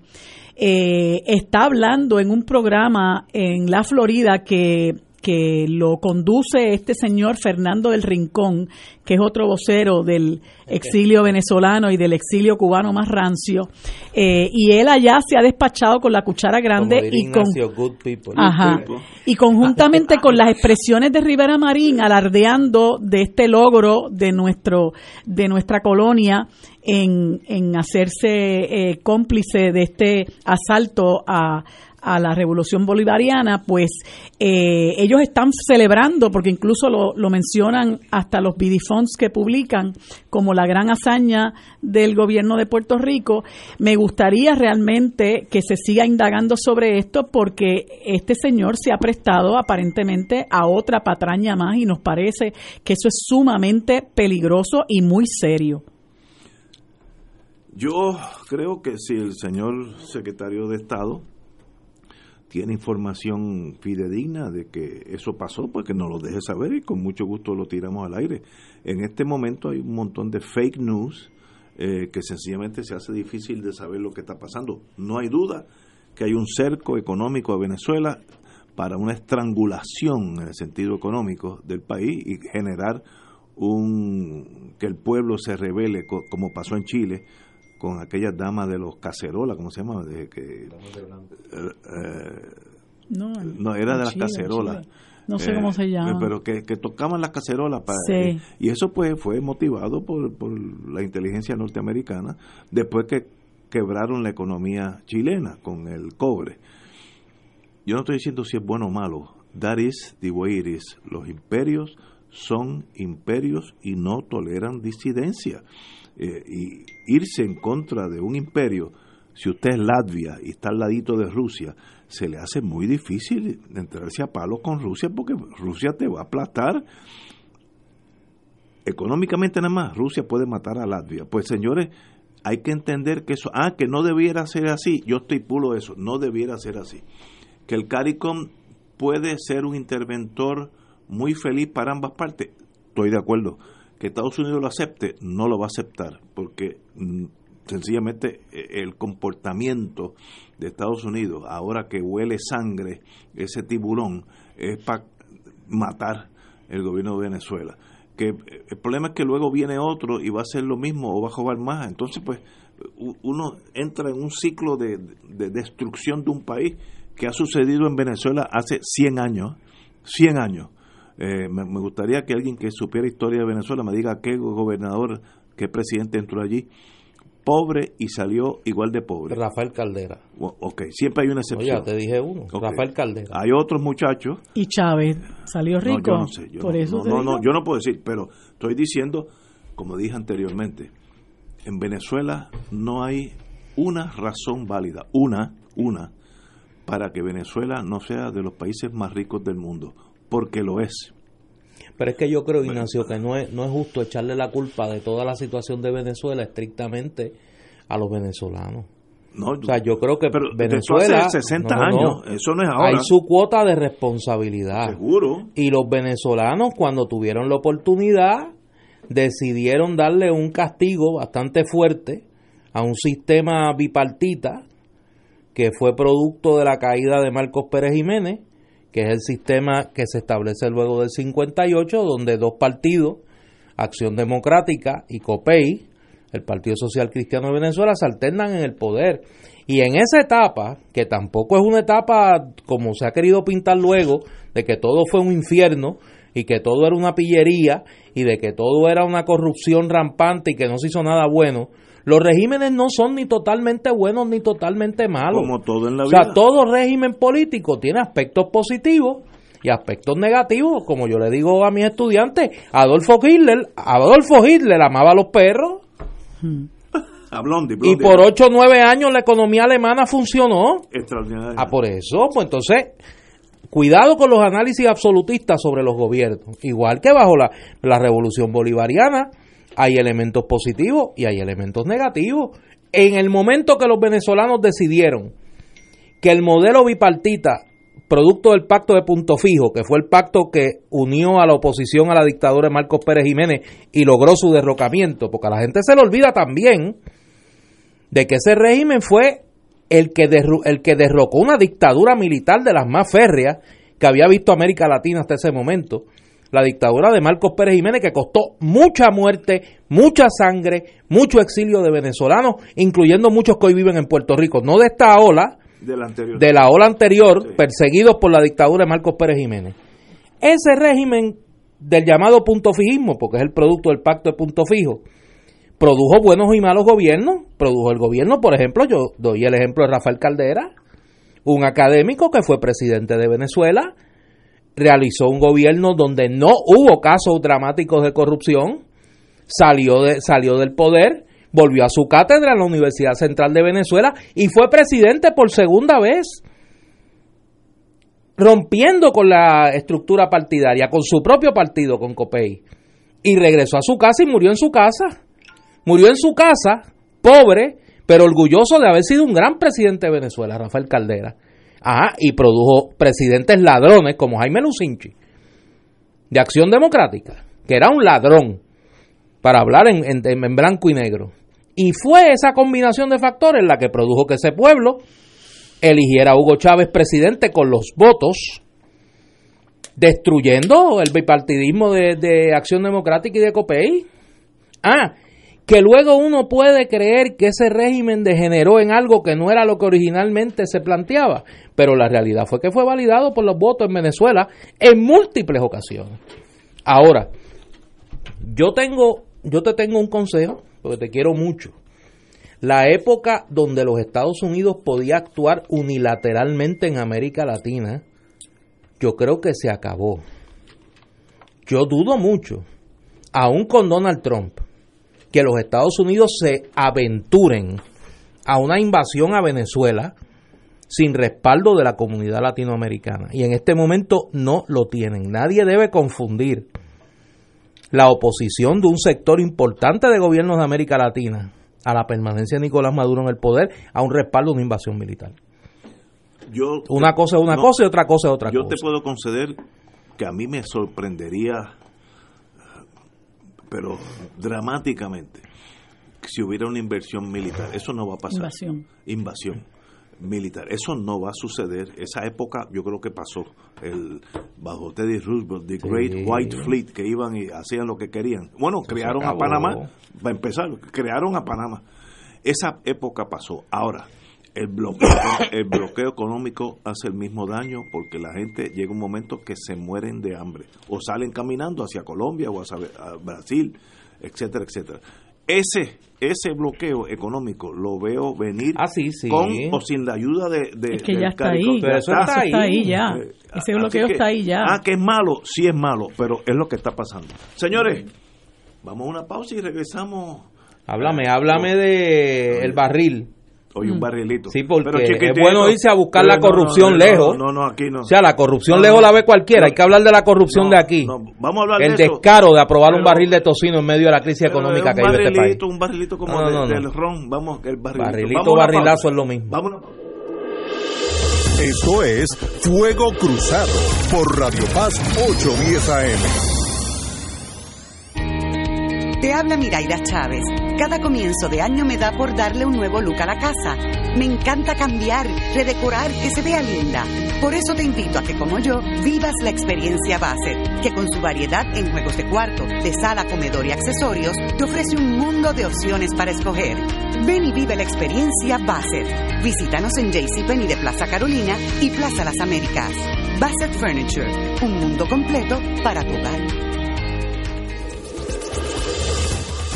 eh, está hablando en un programa en la Florida que que lo conduce este señor Fernando del Rincón, que es otro vocero del exilio venezolano y del exilio cubano más rancio. Eh, y él allá se ha despachado con la cuchara grande y con y conjuntamente con las expresiones de Rivera Marín alardeando de este logro de nuestro de nuestra colonia en, en hacerse eh, cómplice de este asalto a a la revolución bolivariana, pues eh, ellos están celebrando, porque incluso lo, lo mencionan hasta los bidifons que publican como la gran hazaña del gobierno de Puerto Rico. Me gustaría realmente que se siga indagando sobre esto porque este señor se ha prestado aparentemente a otra patraña más y nos parece que eso es sumamente peligroso y muy serio. Yo creo que si el señor secretario de Estado tiene información fidedigna de que eso pasó, pues que nos lo deje saber y con mucho gusto lo tiramos al aire. En este momento hay un montón de fake news eh, que sencillamente se hace difícil de saber lo que está pasando. No hay duda que hay un cerco económico a Venezuela para una estrangulación en el sentido económico del país y generar un que el pueblo se revele como pasó en Chile con aquellas damas de los cacerolas, ¿cómo se llama? De que, eh, eh, no, era de las cacerolas. No sé cómo se eh, llama. Pero que, tocaban las cacerolas. Para, y eso pues fue motivado por, por la inteligencia norteamericana después que quebraron la economía chilena con el cobre. Yo no estoy diciendo si es bueno o malo. That is the way it is. Los imperios son imperios y no toleran disidencia. Eh, y irse en contra de un imperio, si usted es Latvia y está al ladito de Rusia, se le hace muy difícil entrarse a palo con Rusia porque Rusia te va a aplastar. Económicamente nada más, Rusia puede matar a Latvia. Pues señores, hay que entender que eso, ah, que no debiera ser así, yo estoy pulo eso, no debiera ser así. Que el CARICOM puede ser un interventor muy feliz para ambas partes, estoy de acuerdo que Estados Unidos lo acepte, no lo va a aceptar, porque mm, sencillamente e, el comportamiento de Estados Unidos, ahora que huele sangre ese tiburón, es para matar el gobierno de Venezuela. Que eh, el problema es que luego viene otro y va a hacer lo mismo o va a jugar más. Entonces, pues, uno entra en un ciclo de, de destrucción de un país que ha sucedido en Venezuela hace 100 años. 100 años eh, me, gustaría que alguien que supiera historia de Venezuela me diga qué gobernador, qué presidente entró allí pobre y salió igual de pobre. Rafael Caldera. ok, siempre hay una excepción. Oye, te dije uno, Rafael Caldera. Hay otros muchachos. ¿Y Chávez salió rico? No, yo no sé. Por no, eso no, no, yo no puedo decir, pero estoy diciendo, como dije anteriormente, en Venezuela no hay una razón válida, una, una, para que Venezuela no sea de los países más ricos del mundo porque lo es. Pero es que yo creo, Ignacio, que no es, no es justo echarle la culpa de toda la situación de Venezuela estrictamente a los venezolanos. No, o sea, yo creo que pero Venezuela hace 60 años, eso no es ahora. Hay su cuota de responsabilidad. Seguro. Y los venezolanos cuando tuvieron la oportunidad decidieron darle un castigo bastante fuerte a un sistema bipartita que fue producto de la caída de Marcos Pérez Jiménez que es el sistema que se establece luego del 58, donde dos partidos, Acción Democrática y COPEI, el Partido Social Cristiano de Venezuela, se alternan en el poder. Y en esa etapa, que tampoco es una etapa como se ha querido pintar luego, de que todo fue un infierno y que todo era una pillería y de que todo era una corrupción rampante y que no se hizo nada bueno, los regímenes no son ni totalmente buenos ni totalmente malos. Como todo en la vida. O sea, todo régimen político tiene aspectos positivos y aspectos negativos, como yo le digo a mis estudiantes, Adolfo Hitler, Adolfo Hitler amaba a los perros. y por 8 o 9 años la economía alemana funcionó. Extraordinario. Ah, por eso, pues entonces cuidado con los análisis absolutistas sobre los gobiernos. Igual que bajo la, la revolución bolivariana hay elementos positivos y hay elementos negativos. En el momento que los venezolanos decidieron que el modelo bipartita, producto del pacto de punto fijo, que fue el pacto que unió a la oposición a la dictadura de Marcos Pérez Jiménez y logró su derrocamiento, porque a la gente se le olvida también de que ese régimen fue el que, el que derrocó una dictadura militar de las más férreas que había visto América Latina hasta ese momento, la dictadura de Marcos Pérez Jiménez, que costó mucha muerte, mucha sangre, mucho exilio de venezolanos, incluyendo muchos que hoy viven en Puerto Rico, no de esta ola, de la, anterior. de la ola anterior, perseguidos por la dictadura de Marcos Pérez Jiménez. Ese régimen del llamado punto fijismo, porque es el producto del pacto de punto fijo, produjo buenos y malos gobiernos. Produjo el gobierno, por ejemplo, yo doy el ejemplo de Rafael Caldera, un académico que fue presidente de Venezuela, realizó un gobierno donde no hubo casos dramáticos de corrupción, salió, de, salió del poder, volvió a su cátedra en la Universidad Central de Venezuela y fue presidente por segunda vez, rompiendo con la estructura partidaria, con su propio partido, con COPEI, y regresó a su casa y murió en su casa. Murió en su casa, pobre, pero orgulloso de haber sido un gran presidente de Venezuela, Rafael Caldera. Ajá, y produjo presidentes ladrones como Jaime Lucinchi, de Acción Democrática, que era un ladrón, para hablar en, en, en, blanco y negro. Y fue esa combinación de factores la que produjo que ese pueblo eligiera a Hugo Chávez presidente con los votos, destruyendo el bipartidismo de, de Acción Democrática y de COPEI. Ah, que luego uno puede creer que ese régimen degeneró en algo que no era lo que originalmente se planteaba, pero la realidad fue que fue validado por los votos en Venezuela en múltiples ocasiones. Ahora, yo tengo, yo te tengo un consejo, porque te quiero mucho. La época donde los Estados Unidos podía actuar unilateralmente en América Latina, yo creo que se acabó. Yo dudo mucho, aún con Donald Trump, que los Estados Unidos se aventuren a una invasión a Venezuela sin respaldo de la comunidad latinoamericana. Y en este momento no lo tienen. Nadie debe confundir la oposición de un sector importante de gobiernos de América Latina a la permanencia de Nicolás Maduro en el poder a un respaldo de una invasión militar. Yo, una cosa es una no, cosa y otra cosa es otra yo cosa. Yo te puedo conceder que a mí me sorprendería pero dramáticamente si hubiera una inversión militar. Eso no va a pasar. Invasión. Invasión militar. Eso no va a suceder. Esa época yo creo que pasó. El, bajo Teddy Roosevelt, The Great. White Fleet, que iban y hacían lo que querían. Bueno, Eso crearon a Panamá, para empezar, crearon a Panamá. Esa época pasó. Ahora, el bloqueo, el bloqueo económico hace el mismo daño porque la gente llega un momento que se mueren de hambre o salen caminando hacia Colombia o hacia Brasil, etcétera, etcétera. Ese ese bloqueo económico lo veo venir ah, sí, sí. con o sin la ayuda de, de es que ya está ahí, pero eso está, está ahí ya. Eh, Ese bloqueo que, está ahí ya. Ah, que es malo, sí es malo, pero es lo que está pasando. Señores, vamos a una pausa y regresamos. Háblame, háblame de el barril. Oye, un barrilito. Sí, porque Pero, es bueno irse a buscar la corrupción no, no, lejos. No, no, aquí no. O sea, la corrupción lejos la ve cualquiera. Hay que hablar de la corrupción de aquí. Vamos a hablar el de eso. descaro de aprobar un barril de tocino en medio de la crisis económica es que un vive este país. barrilito, un barrilito como No, de- del ron. Vamos, el barrilito. Barrilito, barrilazo es lo mismo. Pausa. Esto es Fuego Cruzado por Radio Paz 810 AM. Te habla Miraira Chávez. Cada comienzo de año me da por darle un nuevo look a la casa. Me encanta cambiar, redecorar, que se vea linda. Por eso te invito a que, como yo, vivas la experiencia Bassett, que con su variedad en juegos de cuarto, de sala, comedor y accesorios, te ofrece un mundo de opciones para escoger. Ven y vive la experiencia Bassett. Visítanos en JCPenney de Plaza Carolina y Plaza Las Américas. Bassett Furniture, un mundo completo para tu hogar.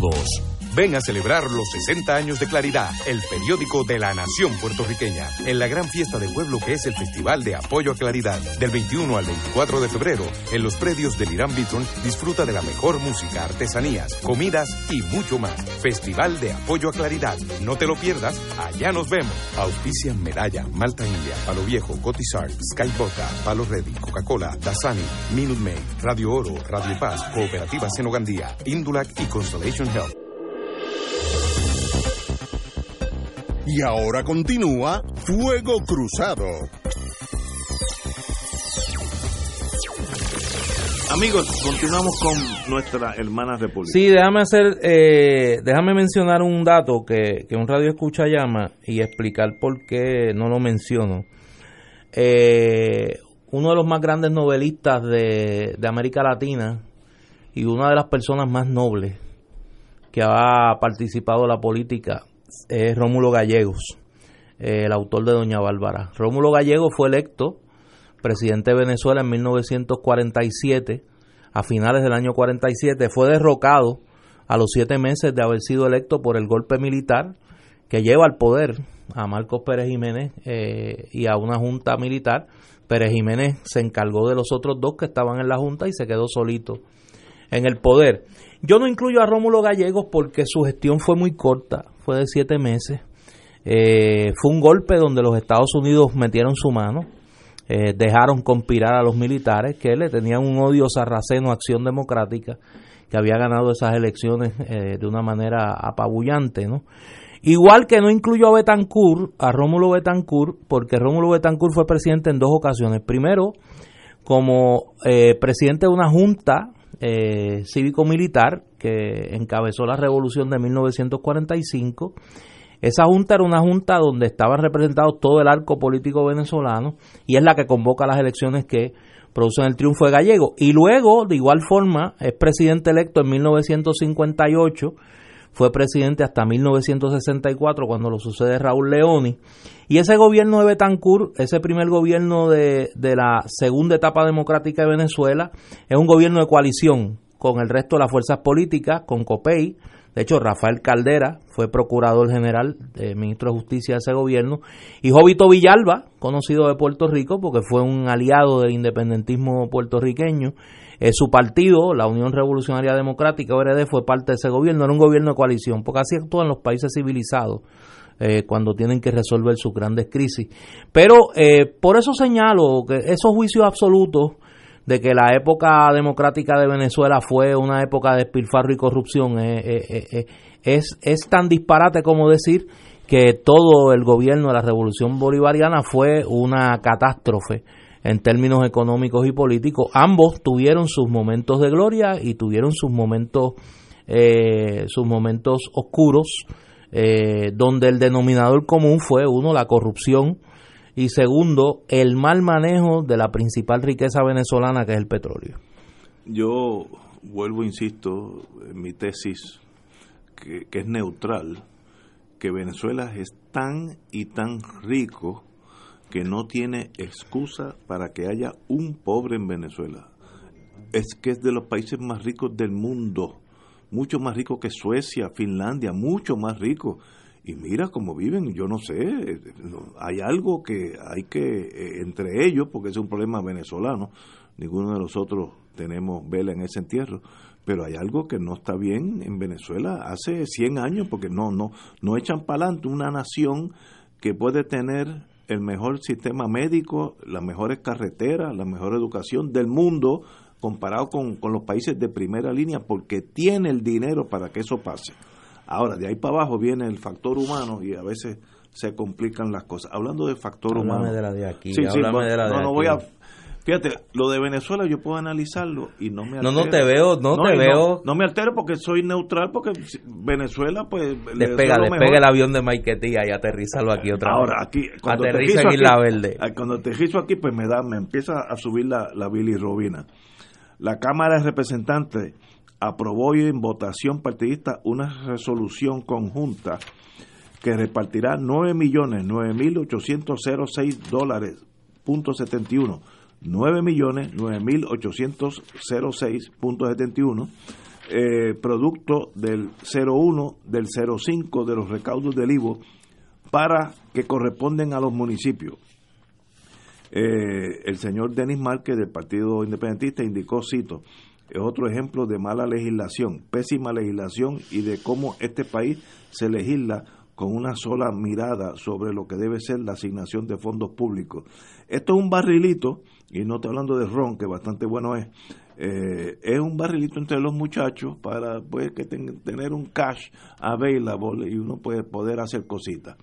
todos. Ven a celebrar los 60 años de Claridad, el periódico de la nación puertorriqueña, en la gran fiesta de pueblo que es el Festival de Apoyo a Claridad. Del 21 al 24 de febrero, en los predios del Irán Beaton, disfruta de la mejor música, artesanías, comidas y mucho más. Festival de Apoyo a Claridad. No te lo pierdas, allá nos vemos. Auspician Medalla, Malta India, Palo Viejo, Cotizar, Sky Palo Ready, Coca-Cola, Dasani, Minute Maid, Radio Oro, Radio Paz, Cooperativa Senogandía, Indulac y Constellation Health. Y ahora continúa Fuego Cruzado. Amigos, continuamos con nuestra hermana república. Sí, déjame hacer, eh, déjame mencionar un dato que, que un radio escucha llama y explicar por qué no lo menciono. Eh, uno de los más grandes novelistas de, de América Latina y una de las personas más nobles que ha participado en la política es Rómulo Gallegos, eh, el autor de Doña Bárbara. Rómulo Gallegos fue electo presidente de Venezuela en 1947, a finales del año 47, fue derrocado a los siete meses de haber sido electo por el golpe militar que lleva al poder a Marcos Pérez Jiménez eh, y a una junta militar. Pérez Jiménez se encargó de los otros dos que estaban en la junta y se quedó solito en el poder. Yo no incluyo a Rómulo Gallegos porque su gestión fue muy corta, fue de siete meses. Eh, fue un golpe donde los Estados Unidos metieron su mano, eh, dejaron conspirar a los militares que le tenían un odio sarraceno a Acción Democrática, que había ganado esas elecciones eh, de una manera apabullante, ¿no? Igual que no incluyo a Betancourt, a Rómulo Betancourt, porque Rómulo Betancourt fue presidente en dos ocasiones. Primero, como presidente de una junta cívico-militar que encabezó la revolución de 1945. Esa junta era una junta donde estaban representados todo el arco político venezolano y es la que convoca las elecciones que producen el triunfo de Gallego. Y luego, de igual forma, es presidente electo en 1958 fue presidente hasta 1964 cuando lo sucede Raúl Leoni. Y ese gobierno de Betancourt, ese primer gobierno de, de la segunda etapa democrática de Venezuela, es un gobierno de coalición con el resto de las fuerzas políticas, con COPEI. De hecho, Rafael Caldera fue procurador general, eh, ministro de Justicia de ese gobierno. Y Jovito Villalba, conocido de Puerto Rico porque fue un aliado del independentismo puertorriqueño. Eh, su partido, la Unión Revolucionaria Democrática, ORD, fue parte de ese gobierno, era un gobierno de coalición, porque así actúan los países civilizados eh, cuando tienen que resolver sus grandes crisis. Pero eh, por eso señalo que esos juicios absolutos de que la época democrática de Venezuela fue una época de despilfarro y corrupción es, es tan disparate como decir que todo el gobierno de la revolución bolivariana fue una catástrofe en términos económicos y políticos. Ambos tuvieron sus momentos de gloria y tuvieron sus momentos, eh, sus momentos oscuros, eh, donde el denominador común fue, uno, la corrupción y segundo, el mal manejo de la principal riqueza venezolana, que es el petróleo. Yo vuelvo, insisto, en mi tesis, que, que es neutral, que Venezuela es tan y tan rico que no tiene excusa para que haya un pobre en Venezuela. Es que es de los países más ricos del mundo, mucho más rico que Suecia, Finlandia, mucho más rico. Y mira cómo viven, yo no sé, hay algo que hay que, eh, entre ellos, porque es un problema venezolano, ninguno de los otros tenemos vela en ese entierro. Pero hay algo que no está bien en Venezuela hace 100 años, porque no, no, no echan para adelante una nación que puede tener el mejor sistema médico, las mejores carreteras, la mejor educación del mundo, comparado con, con los países de primera línea, porque tiene el dinero para que eso pase. Ahora, de ahí para abajo viene el factor humano y a veces se complican las cosas. Hablando del factor Háblame humano. de la de aquí, Sí, sí, háblame de la de no, no aquí. voy a. Fíjate, lo de Venezuela yo puedo analizarlo y no me No, altero. no te veo, no te veo. No, me altero porque soy neutral, porque Venezuela, pues. Despega, despega el avión de Maiquetía y aterrízalo aquí otra Ahora, vez. aquí, cuando Aterriza en Isla Verde. ah, Cuando aterrizo aquí, pues me da, me empieza a subir la, la bilirrubina. La Cámara de Representantes aprobó hoy en votación partidista una resolución conjunta que repartirá 9 millones 9 mil 806 dólares punto 71 9 millones 9 mil 806 punto 71 eh, producto del 01 del 05 de los recaudos del IVO para que corresponden a los municipios. Eh, el señor Denis Márquez del Partido Independentista indicó, cito, es otro ejemplo de mala legislación, pésima legislación y de cómo este país se legisla con una sola mirada sobre lo que debe ser la asignación de fondos públicos. Esto es un barrilito, y no estoy hablando de ron, que bastante bueno es, eh, es un barrilito entre los muchachos para pues, que ten- tener un cash available y uno puede poder hacer cositas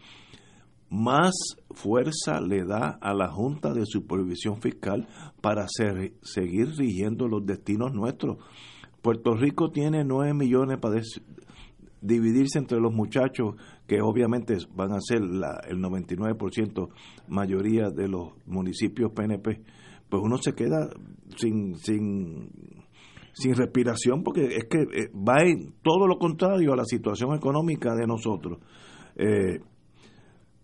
más fuerza le da a la Junta de Supervisión Fiscal para seguir rigiendo los destinos nuestros. Puerto Rico tiene 9 millones para dividirse entre los muchachos, que obviamente van a ser la- el 99% mayoría de los municipios PNP. Pues uno se queda sin, sin, sin respiración porque es que eh, va en todo lo contrario a la situación económica de nosotros. Eh,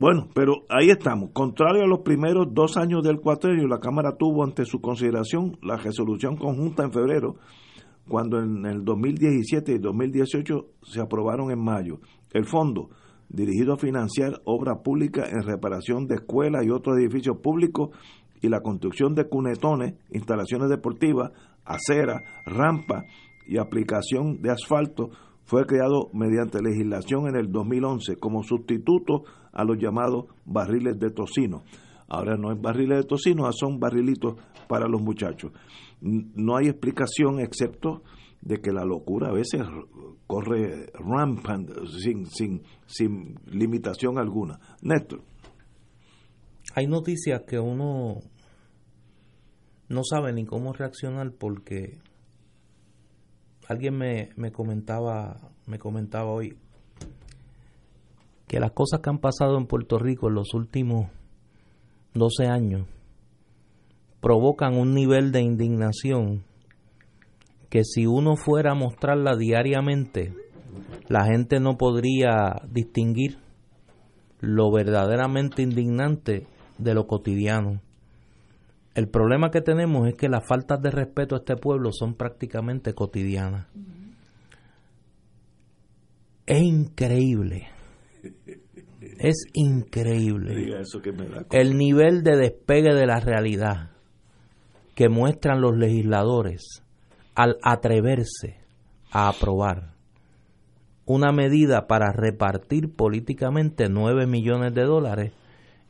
bueno, pero ahí estamos. Contrario a los primeros dos años del cuatrenio, la Cámara tuvo ante su consideración la resolución conjunta en febrero, cuando en el 2017 y 2018 se aprobaron en mayo. El fondo, dirigido a financiar obra pública en reparación de escuelas y otros edificios públicos y la construcción de cunetones, instalaciones deportivas, aceras, rampas y aplicación de asfalto, fue creado mediante legislación en el 2011 como sustituto a los llamados barriles de tocino. Ahora no es barriles de tocino, son barrilitos para los muchachos. No hay explicación excepto de que la locura a veces corre rampant sin, sin, sin limitación alguna. Néstor. Hay noticias que uno no sabe ni cómo reaccionar porque alguien me, me comentaba me comentaba hoy que las cosas que han pasado en Puerto Rico en los últimos 12 años provocan un nivel de indignación que si uno fuera a mostrarla diariamente, la gente no podría distinguir lo verdaderamente indignante de lo cotidiano. El problema que tenemos es que las faltas de respeto a este pueblo son prácticamente cotidianas. Es increíble. Es increíble Diga eso que me da el nivel de despegue de la realidad que muestran los legisladores al atreverse a aprobar una medida para repartir políticamente 9 millones de dólares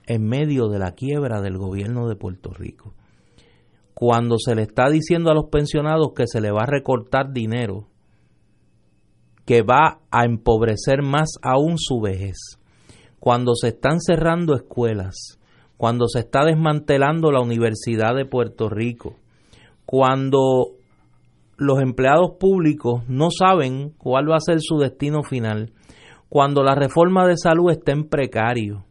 en medio de la quiebra del gobierno de Puerto Rico. Cuando se le está diciendo a los pensionados que se le va a recortar dinero, que va a empobrecer más aún su vejez, cuando se están cerrando escuelas, cuando se está desmantelando la Universidad de Puerto Rico, cuando los empleados públicos no saben cuál va a ser su destino final, cuando la reforma de salud está en precario,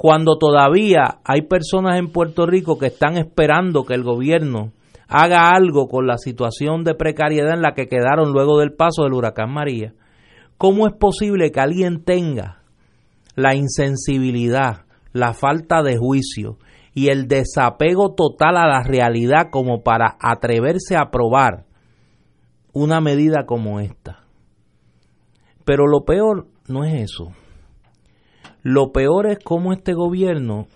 cuando todavía hay personas en Puerto Rico que están esperando que el gobierno haga algo con la situación de precariedad en la que quedaron luego del paso del huracán María, ¿cómo es posible que alguien tenga la insensibilidad, la falta de juicio y el desapego total a la realidad como para atreverse a aprobar una medida como esta? Pero lo peor no es eso. Lo peor es cómo este gobierno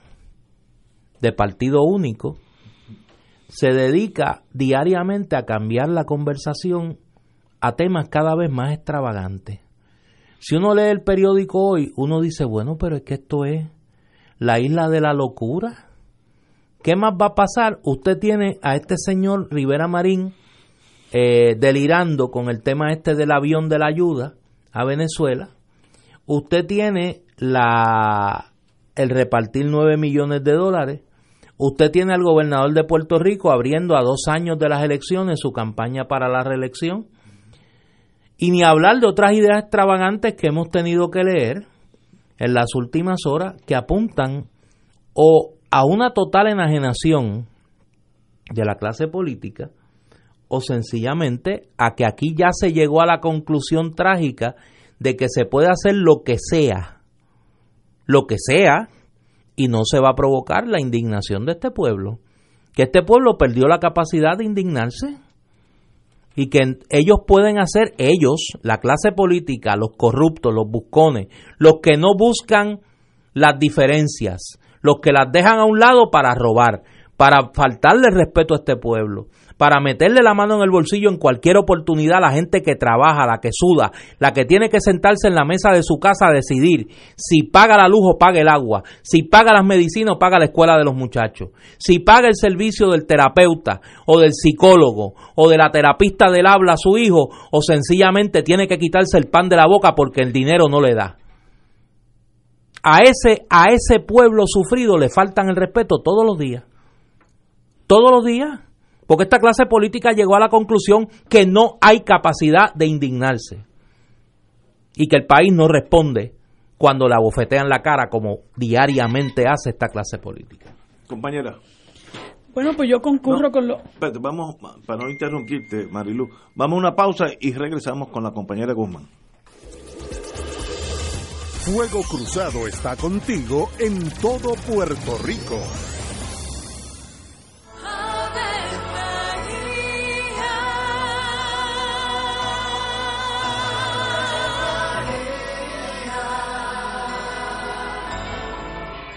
de partido único se dedica diariamente a cambiar la conversación a temas cada vez más extravagantes. Si uno lee el periódico hoy, uno dice, bueno, pero es que esto es la isla de la locura. ¿Qué más va a pasar? Usted tiene a este señor Rivera Marín eh, delirando con el tema este del avión de la ayuda a Venezuela. Usted tiene la el repartir 9 millones de dólares. Usted tiene al gobernador de Puerto Rico abriendo a dos años de las elecciones su campaña para la reelección. Y ni hablar de otras ideas extravagantes que hemos tenido que leer en las últimas horas que apuntan o a una total enajenación de la clase política o sencillamente a que aquí ya se llegó a la conclusión trágica de que se puede hacer lo que sea, lo que sea, y no se va a provocar la indignación de este pueblo. Que este pueblo perdió la capacidad de indignarse y que ellos pueden hacer, ellos, la clase política, los corruptos, los buscones, los que no buscan las diferencias, los que las dejan a un lado para robar, para faltarle respeto a este pueblo, para meterle la mano en el bolsillo en cualquier oportunidad a la gente que trabaja, la que suda, la que tiene que sentarse en la mesa de su casa a decidir si paga la luz o paga el agua, si paga las medicinas o paga la escuela de los muchachos, si paga el servicio del terapeuta o del psicólogo o de la terapista del habla a su hijo o sencillamente tiene que quitarse el pan de la boca porque el dinero no le da. A ese, a ese pueblo sufrido le faltan el respeto todos los días. Todos los días. Porque esta clase política llegó a la conclusión que no hay capacidad de indignarse y que el país no responde cuando la bofetean la cara como diariamente hace esta clase política. Compañera. Bueno, pues yo concurro con lo... Espérate, vamos, para no interrumpirte, Marilu, vamos a una pausa y regresamos con la compañera Guzmán. Fuego Cruzado está contigo en todo Puerto Rico.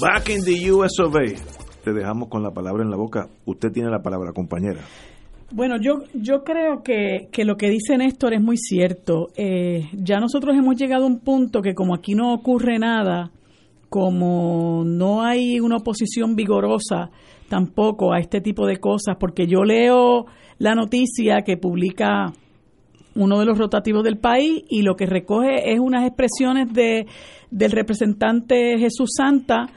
Back in the US. Te dejamos con la palabra en la boca. Usted tiene la palabra, compañera. Bueno, yo, yo creo que, que lo que dice Néstor es muy cierto. Eh, ya nosotros hemos llegado a un punto que como aquí no ocurre nada, como no hay una oposición vigorosa tampoco a este tipo de cosas, porque yo leo la noticia que publica uno de los rotativos del país y lo que recoge es unas expresiones de, del representante Jesús Santa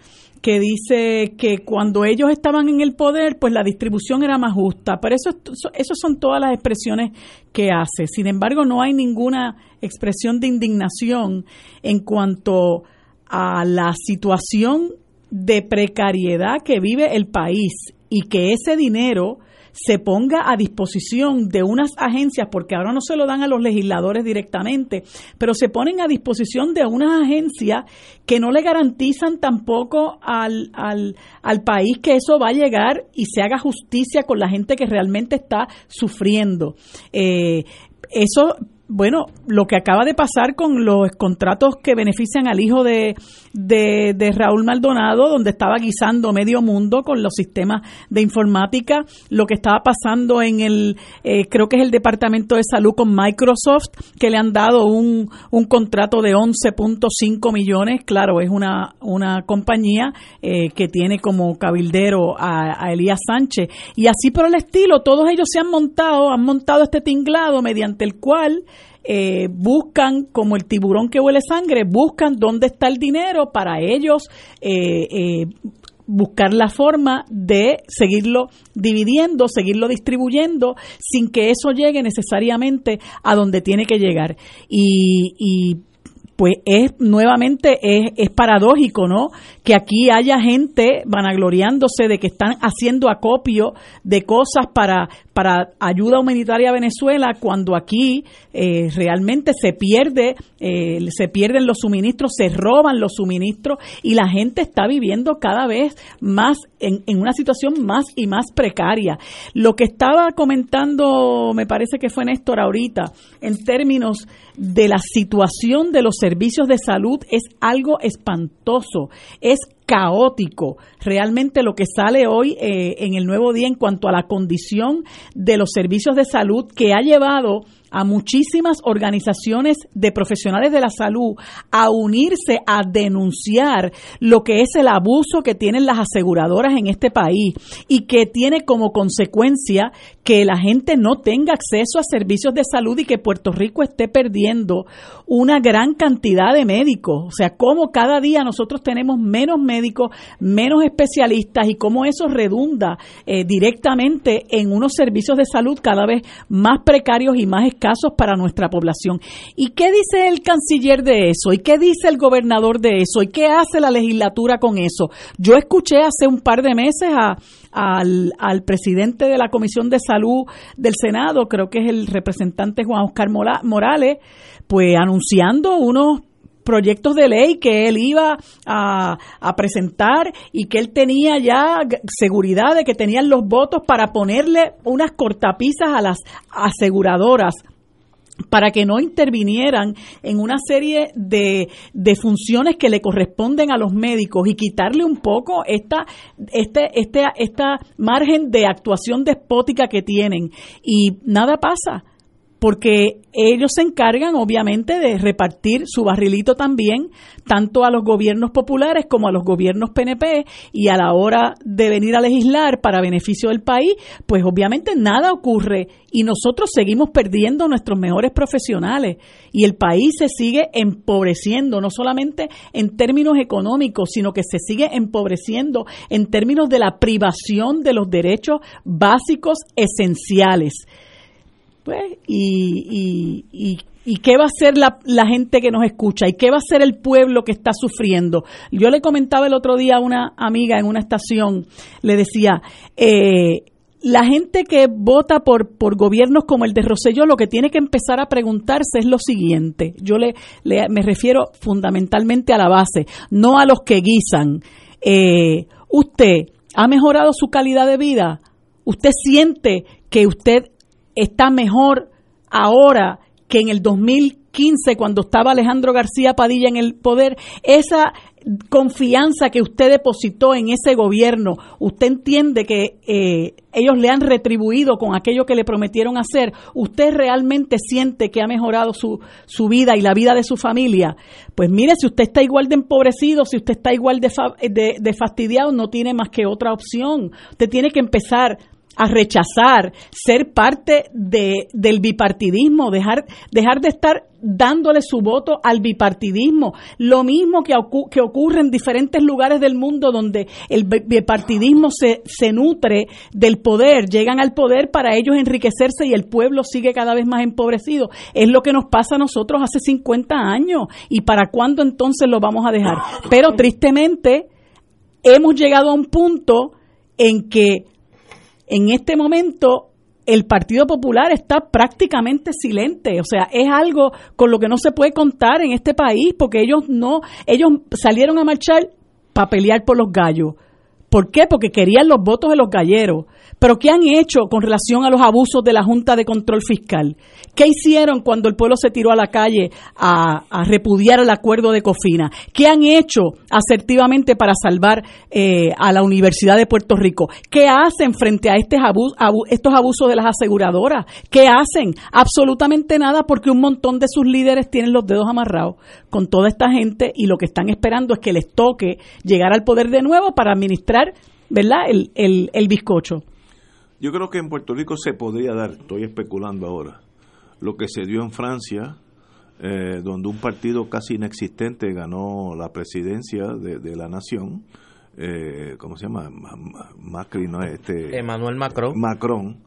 que dice que cuando ellos estaban en el poder, pues la distribución era más justa. Pero eso, eso son todas las expresiones que hace. Sin embargo, no hay ninguna expresión de indignación en cuanto a la situación de precariedad que vive el país y que ese dinero se ponga a disposición de unas agencias, porque ahora no se lo dan a los legisladores directamente, pero se ponen a disposición de unas agencias que no le garantizan tampoco al, al, al país que eso va a llegar y se haga justicia con la gente que realmente está sufriendo. Eh, eso bueno, lo que acaba de pasar con los contratos que benefician al hijo de, de, Raúl Maldonado, donde estaba guisando medio mundo con los sistemas de informática, lo que estaba pasando en el, eh, creo que es el Departamento de Salud con Microsoft, que le han dado un, un contrato de 11.5 millones, claro, es una, una compañía eh, que tiene como cabildero a, a Elías Sánchez, y así por el estilo, todos ellos se han montado, han montado este tinglado mediante el cual eh, buscan, como el tiburón que huele sangre, buscan dónde está el dinero para ellos eh, eh, buscar la forma de seguirlo dividiendo, seguirlo distribuyendo, sin que eso llegue necesariamente a donde tiene que llegar. Y, y pues es nuevamente es, es, paradójico, ¿no? Que aquí haya gente vanagloriándose de que están haciendo acopio de cosas para, para ayuda humanitaria a Venezuela cuando aquí eh, realmente se pierde, eh, se pierden los suministros, se roban los suministros y la gente está viviendo cada vez más en, en una situación más y más precaria. Lo que estaba comentando, me parece que fue Néstor ahorita, en términos de la situación de los servicios de salud es algo espantoso, es caótico. Realmente lo que sale hoy eh, en el nuevo día en cuanto a la condición de los servicios de salud que ha llevado a muchísimas organizaciones de profesionales de la salud a unirse a denunciar lo que es el abuso que tienen las aseguradoras en este país y que tiene como consecuencia que la gente no tenga acceso a servicios de salud y que Puerto Rico esté perdiendo una gran cantidad de médicos. O sea, cómo cada día nosotros tenemos menos médicos, menos especialistas y cómo eso redunda eh, directamente en unos servicios de salud cada vez más precarios y más casos para nuestra población. ¿Y qué dice el canciller de eso? ¿Y qué dice el gobernador de eso? ¿Y qué hace la legislatura con eso? Yo escuché hace un par de meses al, al, presidente de la Comisión de Salud del Senado, creo que es el representante Juan Oscar Morales, pues anunciando unos proyectos de ley que él iba a, a, presentar y que él tenía ya seguridad de que tenían los votos para ponerle unas cortapisas a las aseguradoras para que no intervinieran en una serie de, de, funciones que le corresponden a los médicos y quitarle un poco esta, este, este, esta margen de actuación despótica que tienen. Y nada pasa porque ellos se encargan obviamente de repartir su barrilito también, tanto a los gobiernos populares como a los gobiernos PNP, y a la hora de venir a legislar para beneficio del país, pues obviamente nada ocurre y nosotros seguimos perdiendo nuestros mejores profesionales y el país se sigue empobreciendo, no solamente en términos económicos, sino que se sigue empobreciendo en términos de la privación de los derechos básicos esenciales. Pues, y, y, y, qué va a hacer la, la, gente que nos escucha? ¿Y qué va a hacer el pueblo que está sufriendo? Yo le comentaba el otro día a una amiga en una estación, le decía, eh, la gente que vota por, por gobiernos como el de Rosselló lo que tiene que empezar a preguntarse es lo siguiente. Yo le, me refiero fundamentalmente a la base, no a los que guisan. Eh, ¿Usted ha mejorado su calidad de vida? ¿Usted siente que usted está mejor ahora que en el 2015 cuando estaba Alejandro García Padilla en el poder, esa confianza que usted depositó en ese gobierno, usted entiende que eh, ellos le han retribuido con aquello que le prometieron hacer, usted realmente siente que ha mejorado su, su vida y la vida de su familia, pues mire, si usted está igual de empobrecido, si usted está igual de, de, de fastidiado, no tiene más que otra opción. Usted tiene que empezar a rechazar ser parte de, del bipartidismo, dejar, dejar de estar dándole su voto al bipartidismo. Lo mismo que, que ocurre en diferentes lugares del mundo donde el bipartidismo se, se nutre del poder, llegan al poder para ellos enriquecerse y el pueblo sigue cada vez más empobrecido. Es lo que nos pasa a nosotros hace 50 años. ¿Y para cuándo entonces lo vamos a dejar? Pero tristemente hemos llegado a un punto en que en este momento el Partido Popular está prácticamente silente, o sea, es algo con lo que no se puede contar en este país porque ellos no, ellos salieron a marchar para pelear por los gallos. ¿Por qué? Porque querían los votos de los galleros. Pero ¿qué han hecho con relación a los abusos de la Junta de Control Fiscal? ¿Qué hicieron cuando el pueblo se tiró a la calle a, repudiar el acuerdo de Cofina? ¿Qué han hecho asertivamente para salvar eh, a la Universidad de Puerto Rico? ¿Qué hacen frente a estos, estos abusos de las aseguradoras? ¿Qué hacen? Absolutamente nada porque un montón de sus líderes tienen los dedos amarrados con toda esta gente y lo que están esperando es que les toque llegar al poder de nuevo para administrar ¿verdad? El, el, el bizcocho. Yo creo que en Puerto Rico se podría dar, estoy especulando ahora, lo que se dio en Francia, eh, donde un partido casi inexistente ganó la presidencia de, la nación, eh, ¿cómo se llama? Macri, ¿no? Este, Emmanuel Macron. Macron.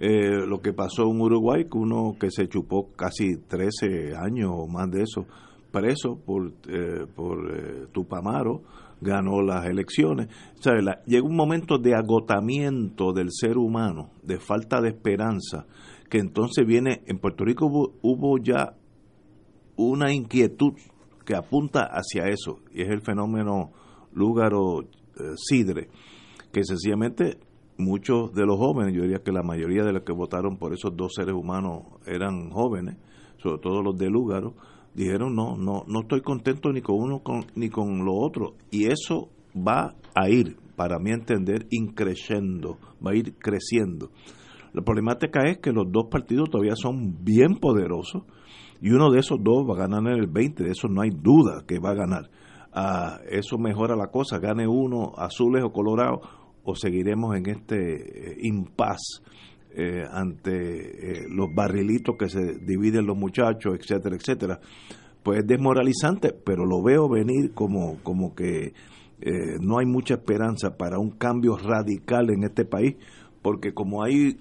Eh, lo que pasó en Uruguay, que uno que se chupó casi 13 años o más de eso, preso por, eh, por Tupamaro, ganó las elecciones. llega un momento de agotamiento del ser humano, de falta de esperanza, que entonces viene, en Puerto Rico hubo, ya una inquietud que apunta hacia eso, y es el fenómeno Lúgaro-Sidre, que sencillamente muchos de los jóvenes, yo diría que la mayoría de los que votaron por esos dos seres humanos eran jóvenes, sobre todo los de Lúgaro, dijeron no, no, no estoy contento ni con uno ni con lo otro. Y eso va a ir, para mi entender, increciendo, va a ir creciendo. La problemática es que los dos partidos todavía son bien poderosos y uno de esos dos va a ganar en el 20, de eso no hay duda que va a ganar. Ah, eso mejora la cosa, gane uno, azules o colorados, o seguiremos en este eh, impasse eh, ante eh, los barrilitos que se dividen los muchachos, etcétera, etcétera, pues es desmoralizante, pero lo veo venir como, como que eh, no hay mucha esperanza para un cambio radical en este país, porque como hay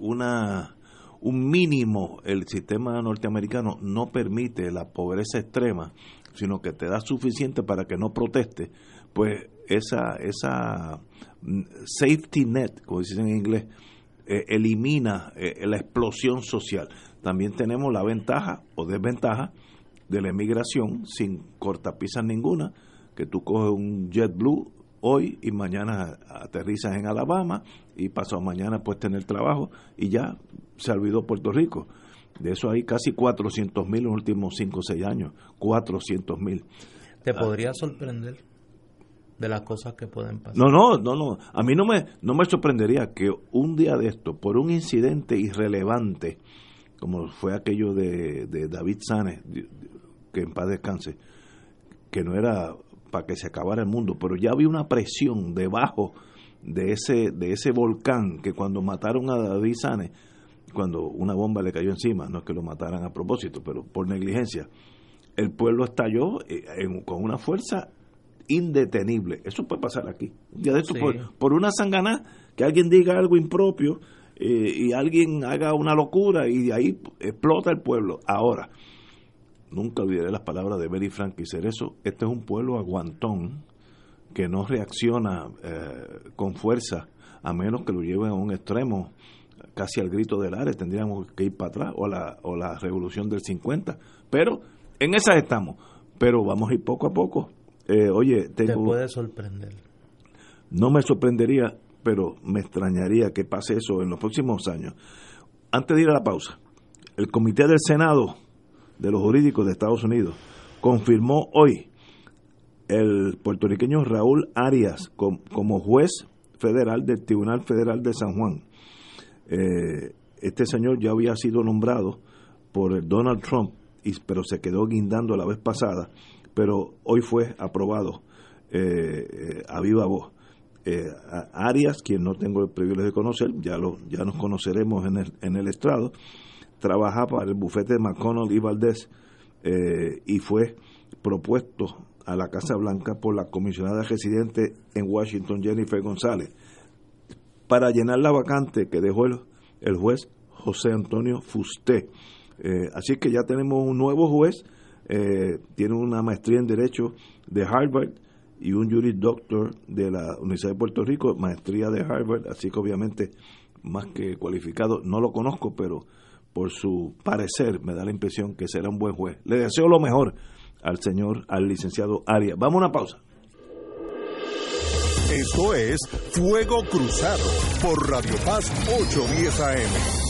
una un mínimo, el sistema norteamericano no permite la pobreza extrema, sino que te da suficiente para que no proteste, pues esa, esa mm, safety net, como dicen en inglés, eh, elimina eh, la explosión social. También tenemos la ventaja o desventaja de la emigración sin cortapisas ninguna, que tú coges un JetBlue hoy y mañana aterrizas en Alabama y pasado mañana puedes tener trabajo y ya se olvidó Puerto Rico. De eso hay casi 400 mil en los últimos 5 o 6 años. 400 mil. ¿Te podría sorprender? De las cosas que pueden pasar. No, no, no, no. A mí no me, no me sorprendería que un día de esto, por un incidente irrelevante, como fue aquello de, de David Sanes, que en paz descanse, que no era para que se acabara el mundo, pero ya había una presión debajo de ese, de ese volcán que cuando mataron a David Sanes, cuando una bomba le cayó encima, no es que lo mataran a propósito, pero por negligencia, el pueblo estalló eh, con una fuerza indetenible. Eso puede pasar aquí. de esto, por, una sangana, que alguien diga algo impropio eh, y alguien haga una locura y de ahí explota el pueblo. Ahora, nunca olvidaré las palabras de Berry Frank y eso Este es un pueblo aguantón que no reacciona eh, con fuerza a menos que lo lleven a un extremo casi al grito del Ares, tendríamos que ir para atrás, o la, o la revolución del 50. Pero en esas estamos. Pero vamos a ir poco a poco. Eh, oye, te puede sorprender. No me sorprendería, pero me extrañaría que pase eso en los próximos años. Antes de ir a la pausa, el Comité del Senado de los Jurídicos de Estados Unidos confirmó hoy el puertorriqueño Raúl Arias como juez federal del Tribunal Federal de San Juan. Eh, este señor ya había sido nombrado por el Donald Trump, y, pero se quedó guindando la vez pasada, pero hoy fue aprobado eh, a viva voz. Arias, quien no tengo el privilegio de conocer, ya, lo, ya nos conoceremos en el, en el estrado, trabaja para el bufete de McConnell y Valdés y fue propuesto a la Casa Blanca por la comisionada residente en Washington, Jennifer González, para llenar la vacante que dejó el, juez José Antonio Fusté. Eh, así que ya tenemos un nuevo juez, eh, tiene una maestría en Derecho de Harvard y un Juris Doctor de la Universidad de Puerto Rico, maestría de Harvard, así que obviamente más que cualificado, no lo conozco, pero por su parecer me da la impresión que será un buen juez. Le deseo lo mejor al señor, al licenciado Arias. Vamos a una pausa. Esto es Fuego Cruzado por Radio Paz 810 AM.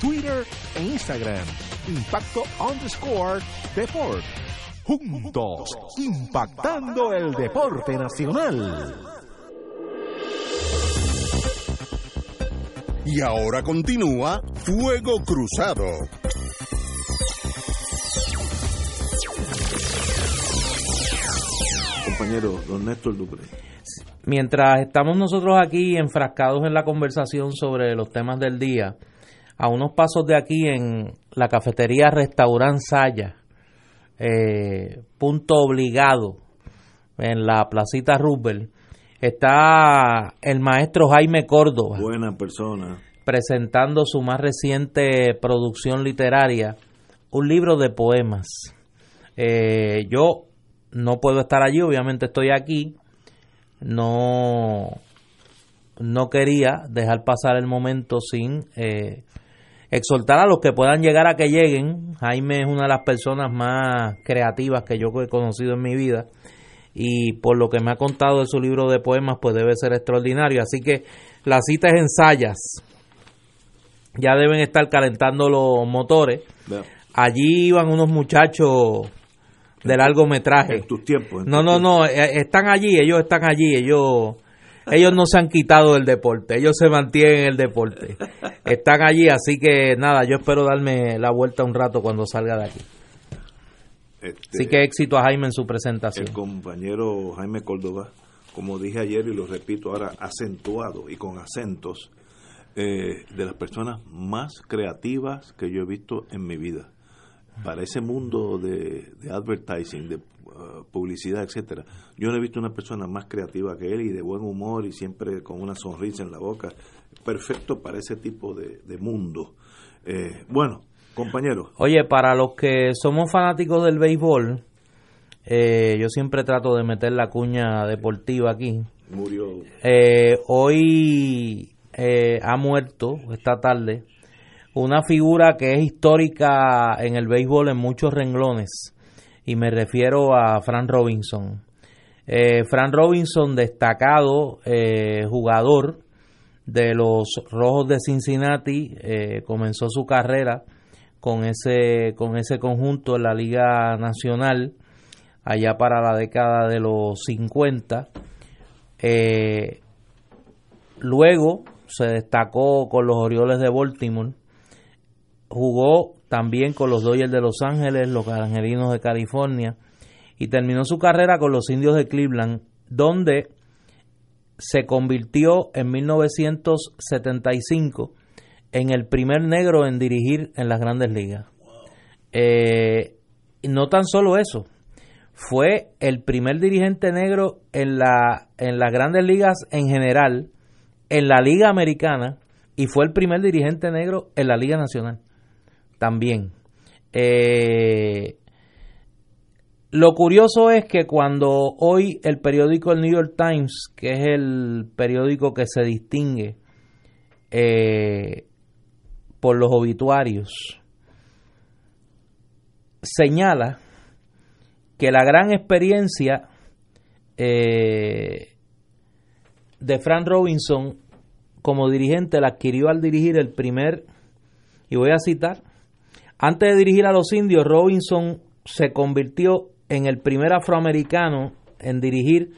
Twitter e Instagram. Impacto underscore Deport. Juntos, impactando el deporte nacional. Y ahora continúa Fuego Cruzado. Compañero, don Néstor Dupré mientras estamos nosotros aquí enfrascados en la conversación sobre los temas del día, a unos pasos de aquí en la cafetería Restaurant Saya, eh, punto obligado en la placita Rubel, está el maestro Jaime Córdoba. Buena persona. Presentando su más reciente producción literaria, un libro de poemas. Eh, yo no puedo estar allí, obviamente estoy aquí no, no quería dejar pasar el momento sin eh, exhortar a los que puedan llegar a que lleguen. Jaime es una de las personas más creativas que yo he conocido en mi vida y por lo que me ha contado de su libro de poemas pues debe ser extraordinario. Así que la cita es en Sayas. Ya deben estar calentando los motores. Allí iban unos muchachos de largometraje. En tus tiempos. no, no, no, eh, están allí, ellos están allí, ellos ellos no se han quitado del deporte, ellos se mantienen en el deporte. Están allí, así que nada, yo espero darme la vuelta un rato cuando salga de aquí. Este, Así que éxito a Jaime en su presentación. El compañero Jaime Córdoba, como dije ayer y lo repito ahora, acentuado y con acentos, eh, de las personas más creativas que yo he visto en mi vida. Para ese mundo de, de advertising, de uh, publicidad, etcétera, yo no he visto una persona más creativa que él y de buen humor y siempre con una sonrisa en la boca. Perfecto para ese tipo de, de mundo. Eh, bueno, compañeros. Oye, para los que somos fanáticos del béisbol, eh, yo siempre trato de meter la cuña deportiva aquí. Murió. Eh, hoy eh, ha muerto, esta tarde, una figura que es histórica en el béisbol en muchos renglones, y me refiero a Fran Robinson. Eh, Fran Robinson, destacado eh, jugador de los Rojos de Cincinnati, eh, comenzó su carrera con ese, con ese conjunto en la Liga Nacional allá para la década de los 50. Eh, luego se destacó con los Orioles de Baltimore, jugó también con los Dodgers de Los Ángeles, los Angelinos de California y terminó su carrera con los Indios de Cleveland, donde se convirtió en 1975 en el primer negro en dirigir en las grandes ligas. Eh, no tan solo eso, fue el primer dirigente negro en, la, en las grandes ligas en general, en la Liga Americana, y fue el primer dirigente negro en la Liga Nacional también. Eh, lo curioso es que cuando hoy el periódico el New York Times, que es el periódico que se distingue eh, por los obituarios, señala que la gran experiencia eh, de Frank Robinson como dirigente la adquirió al dirigir el primer, y voy a citar, antes de dirigir a los indios, Robinson se convirtió en el primer afroamericano en dirigir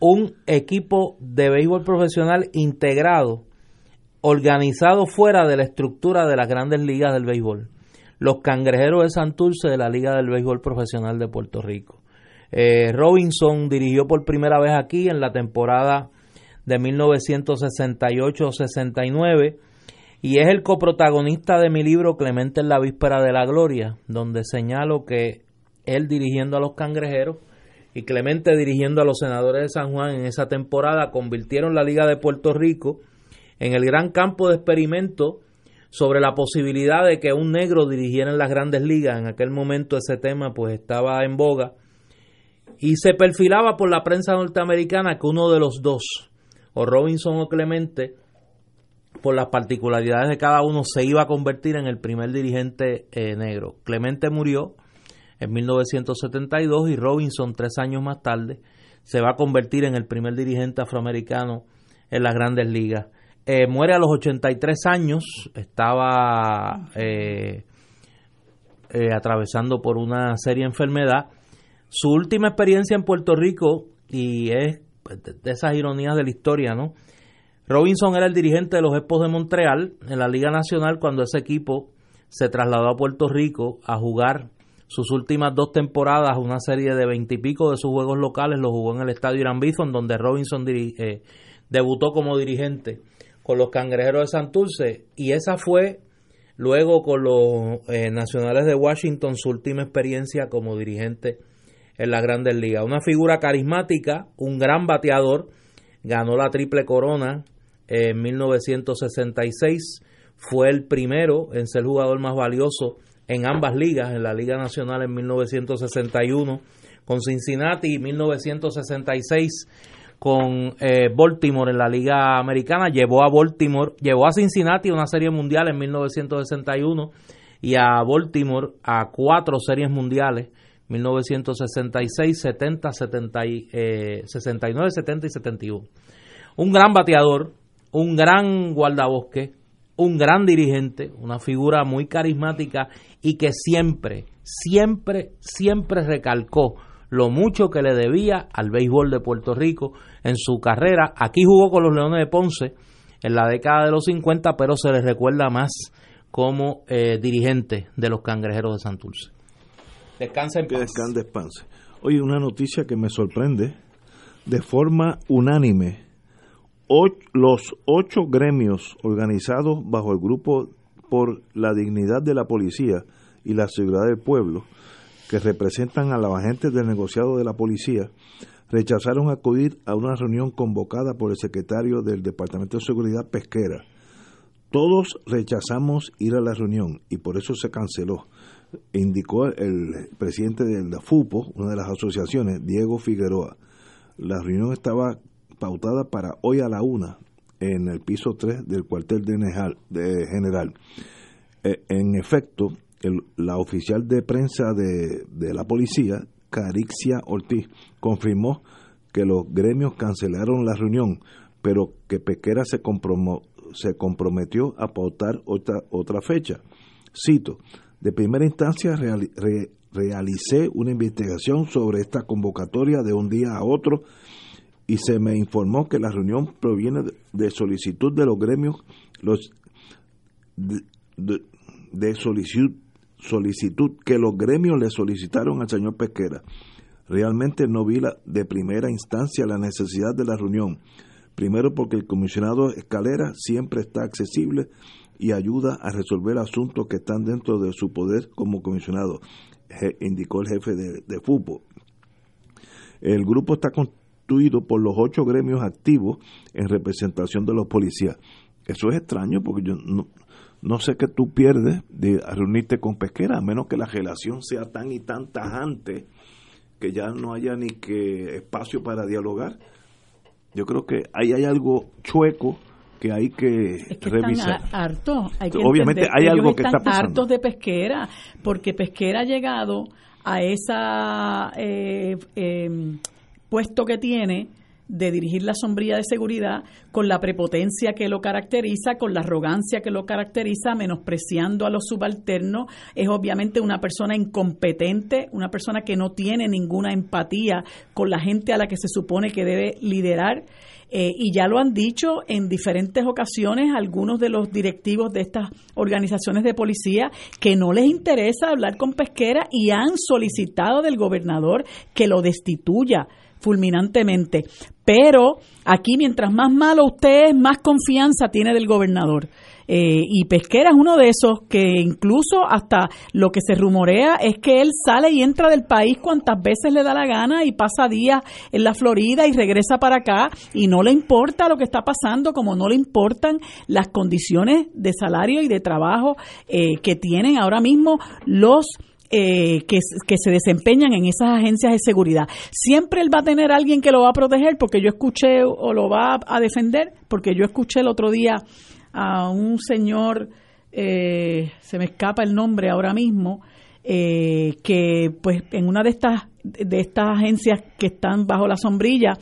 un equipo de béisbol profesional integrado, organizado fuera de la estructura de las grandes ligas del béisbol. Los cangrejeros de Santurce de la Liga del Béisbol Profesional de Puerto Rico. Eh, Robinson dirigió por primera vez aquí en la temporada de 1968-69 y es el coprotagonista de mi libro Clemente en la víspera de la gloria, donde señalo que él dirigiendo a los cangrejeros y Clemente dirigiendo a los senadores de San Juan en esa temporada convirtieron la Liga de Puerto Rico en el gran campo de experimento sobre la posibilidad de que un negro dirigiera en las grandes ligas. En aquel momento ese tema pues estaba en boga y se perfilaba por la prensa norteamericana que uno de los dos, o Robinson o Clemente, por las particularidades de cada uno, se iba a convertir en el primer dirigente eh, negro. Clemente murió en 1972 y Robinson, tres años más tarde, se va a convertir en el primer dirigente afroamericano en las grandes ligas. Eh, muere a los 83 años, estaba eh, eh, atravesando por una seria enfermedad. Su última experiencia en Puerto Rico, y es pues, de esas ironías de la historia, ¿no? Robinson era el dirigente de los Expos de Montreal en la Liga Nacional cuando ese equipo se trasladó a Puerto Rico a jugar sus últimas dos temporadas, una serie de veintipico de sus juegos locales, lo jugó en el Estadio Irán Bison, donde Robinson eh, debutó como dirigente con los Cangrejeros de Santurce, y esa fue luego con los eh, Nacionales de Washington su última experiencia como dirigente en la Grandes Ligas. Una figura carismática, un gran bateador, ganó la triple corona en 1966, fue el primero en ser jugador más valioso en ambas ligas, en la Liga Nacional en 1961 con Cincinnati y 1966 con eh, Baltimore en la Liga Americana, llevó a Baltimore, llevó a Cincinnati a una serie mundial en 1961 y a Baltimore a cuatro series mundiales 1966, 70, 70 eh, 69, 70 y 71. Un gran bateador, un gran guardabosque, un gran dirigente, una figura muy carismática y que siempre, siempre, siempre recalcó lo mucho que le debía al béisbol de Puerto Rico en su carrera. Aquí jugó con los Leones de Ponce en la década de los 50, pero se le recuerda más como eh, dirigente de los Cangrejeros de Santurce. Descansa en paz. descanse, descanse. Oye, una noticia que me sorprende. De forma unánime, los ocho gremios organizados bajo el grupo por la dignidad de la policía y la seguridad del pueblo, que representan a los agentes del negociado de la policía, rechazaron acudir a una reunión convocada por el secretario del Departamento de Seguridad Pesquera. Todos rechazamos ir a la reunión y por eso se canceló, indicó el presidente de la FUPO, una de las asociaciones, Diego Figueroa. La reunión estaba pautada para hoy a la una en el piso 3 del cuartel de general. Eh, en efecto, el- la oficial de prensa de, de la policía, Carixia Ortiz, confirmó que los gremios cancelaron la reunión, pero que Pesquera se, compromo- se comprometió a pautar otra, otra fecha. Cito, de primera instancia reali- re- realicé una investigación sobre esta convocatoria de un día a otro y se me informó que la reunión proviene de- solicitud de los gremios los de, solicitud, solicitud que los gremios le solicitaron al señor Pesquera. Realmente no vi la, de primera instancia la necesidad de la reunión. Primero porque el comisionado Escalera siempre está accesible y ayuda a resolver asuntos que están dentro de su poder como comisionado, indicó el jefe de, de FUPO. El grupo está constituido por los ocho gremios activos en representación de los policías. Eso es extraño porque yo no, no sé qué tú pierdes de reunirte con pesquera, a menos que la relación sea tan y tan tajante que ya no haya ni que espacio para dialogar. Yo creo que ahí hay algo chueco que hay que, Es que revisar. están hartos. Hay que Obviamente entender, hay ellos algo que están está pasando. hartos de pesquera, porque pesquera ha llegado a esa eh, eh, puesto que tiene de dirigir la sombrilla de seguridad con la prepotencia que lo caracteriza, con la arrogancia que lo caracteriza, menospreciando a los subalternos. Es obviamente una persona incompetente, una persona que no tiene ninguna empatía con la gente a la que se supone que debe liderar. Eh, y ya lo han dicho en diferentes ocasiones algunos de los directivos de estas organizaciones de policía que no les interesa hablar con Pesquera y han solicitado del gobernador que lo destituya fulminantemente. Pero aquí, mientras más malo usted es, más confianza tiene del gobernador. Eh, y Pesquera es uno de esos que incluso hasta lo que se rumorea es que él sale y entra del país cuantas veces le da la gana y pasa días en la Florida y regresa para acá y no le importa lo que está pasando, como no le importan las condiciones de salario y de trabajo eh, que tienen ahora mismo los eh, que, se desempeñan en esas agencias de seguridad. Siempre él va a tener alguien que lo va a proteger porque yo escuché o lo va a defender, porque yo escuché el otro día a un señor, eh, se me escapa el nombre ahora mismo, eh, que pues en una de estas de estas agencias que están bajo la sombrilla,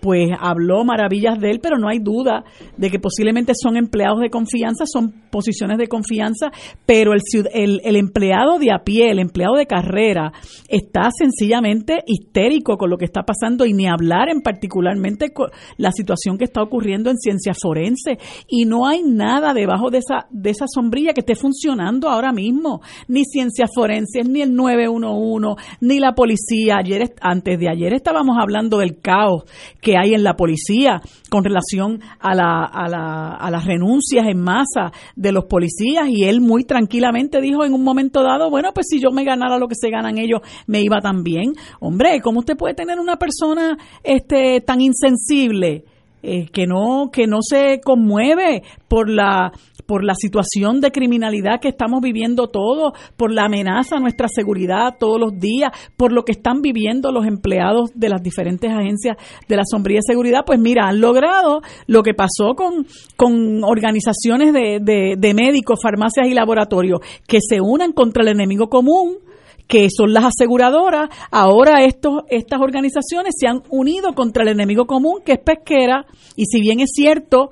pues habló maravillas de él, pero no hay duda de que posiblemente son empleados de confianza, son posiciones de confianza, pero el, el, el empleado de a pie, el empleado de carrera, está sencillamente histérico con lo que está pasando y ni hablar en particularmente con la situación que está ocurriendo en ciencia forense. Y no hay nada debajo de esa, de esa sombrilla que esté funcionando ahora mismo, ni ciencias forenses, ni el 911, ni la policía. Ayer, antes de ayer estábamos hablando del caos que hay en la policía con relación a, la, a, la, a las renuncias en masa de los policías y él muy tranquilamente dijo en un momento dado, bueno, pues si yo me ganara lo que se ganan ellos, me iba también. Hombre, ¿cómo usted puede tener una persona este tan insensible? eh, que no que no se conmueve por la por la situación de criminalidad que estamos viviendo todos, por la amenaza a nuestra seguridad todos los días, por lo que están viviendo los empleados de las diferentes agencias de la sombría seguridad, pues mira, han logrado lo que pasó con, con organizaciones de, de, de médicos, farmacias y laboratorios, que se unan contra el enemigo común, que son las aseguradoras, ahora estos, estas organizaciones se han unido contra el enemigo común, que es pesquera, y si bien es cierto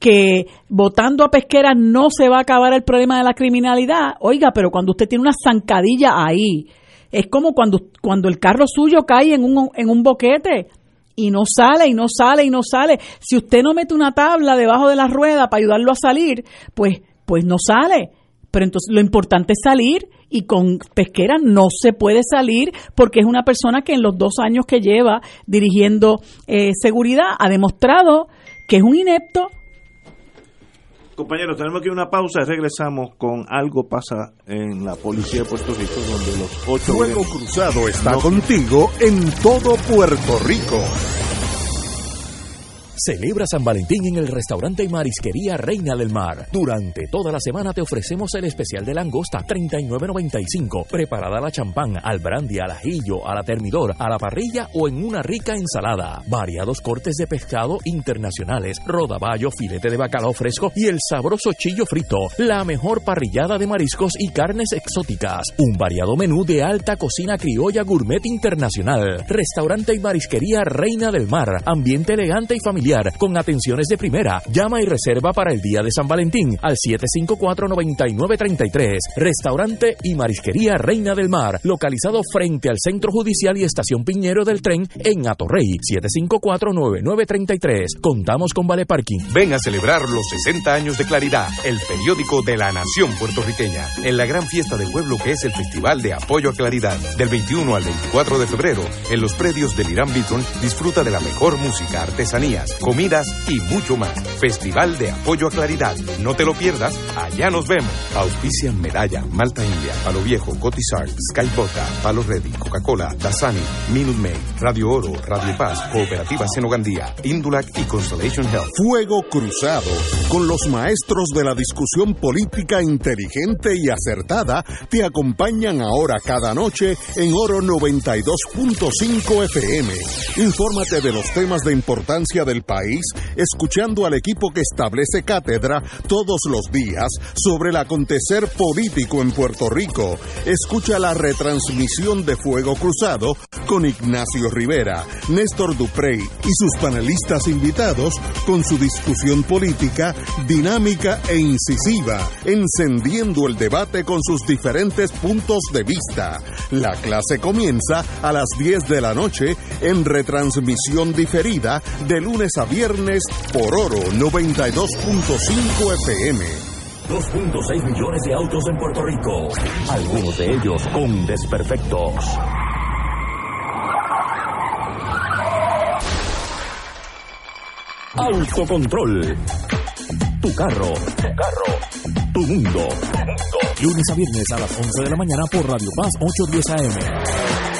que votando a pesquera no se va a acabar el problema de la criminalidad, oiga, pero cuando usted tiene una zancadilla ahí, es como cuando, cuando el carro suyo cae en un, en un boquete y no sale y no sale y no sale. Si usted no mete una tabla debajo de la rueda para ayudarlo a salir, pues, pues no sale Pero entonces lo importante es salir y con Pesquera no se puede salir porque es una persona que en los dos años que lleva dirigiendo eh, seguridad ha demostrado que es un inepto. Compañeros, tenemos aquí una pausa y regresamos con algo pasa en la policía de Puerto Rico donde los ocho... Fuego Cruzado está contigo en todo Puerto Rico. Celebra San Valentín en el restaurante y marisquería Reina del Mar. Durante toda la semana te ofrecemos el especial de langosta 39.95, preparada la champán, al brandy, al ajillo, a la termidor, a la parrilla o en una rica ensalada. Variados cortes de pescado internacionales, rodaballo, filete de bacalao fresco y el sabroso chillo frito. La mejor parrillada de mariscos y carnes exóticas. Un variado menú de alta cocina criolla gourmet internacional. Restaurante y marisquería Reina del Mar. Ambiente elegante y familiar con atenciones de primera. Llama y reserva para el día de San Valentín al 754-9933. Restaurante y Marisquería Reina del Mar, localizado frente al Centro Judicial y Estación Piñero del Tren en Atorrey. 754-9933. Contamos con Vale Parking. Ven a celebrar los 60 años de Claridad, el periódico de la nación puertorriqueña, en la gran fiesta del pueblo que es el Festival de Apoyo a Claridad. Del 21 al 24 de febrero, en los predios del Irán Beaton, disfruta de la mejor música, artesanías, comidas y mucho más. Festival de Apoyo a Claridad. No te lo pierdas, allá nos vemos. Auspician Medalla, Malta India, Palo Viejo, Cotizar, Sky Bota, Palo Ready, Coca-Cola, Dasani, Minute Maid, Radio Oro, Radio Paz, Cooperativa Senogandía, Indulac y Constellation Health. Fuego Cruzado, con los maestros de la discusión política inteligente y acertada, te acompañan ahora cada noche en Oro 92.5 FM. Infórmate de los temas de importancia del país, escuchando al equipo que establece cátedra todos los días sobre el acontecer político en Puerto Rico. Escucha la retransmisión de Fuego Cruzado con Ignacio Rivera, Néstor Duprey y sus panelistas invitados con su discusión política dinámica e incisiva, encendiendo el debate con sus diferentes puntos de vista. La clase comienza a las 10 de la noche en retransmisión diferida de lunes a viernes por Oro 92.5 FM. 2.6 millones de autos en Puerto Rico, algunos de ellos con desperfectos. Autocontrol. Tu carro. Tu carro. Tu mundo. Lunes a viernes a las 11 de la mañana por Radio Paz 810 AM.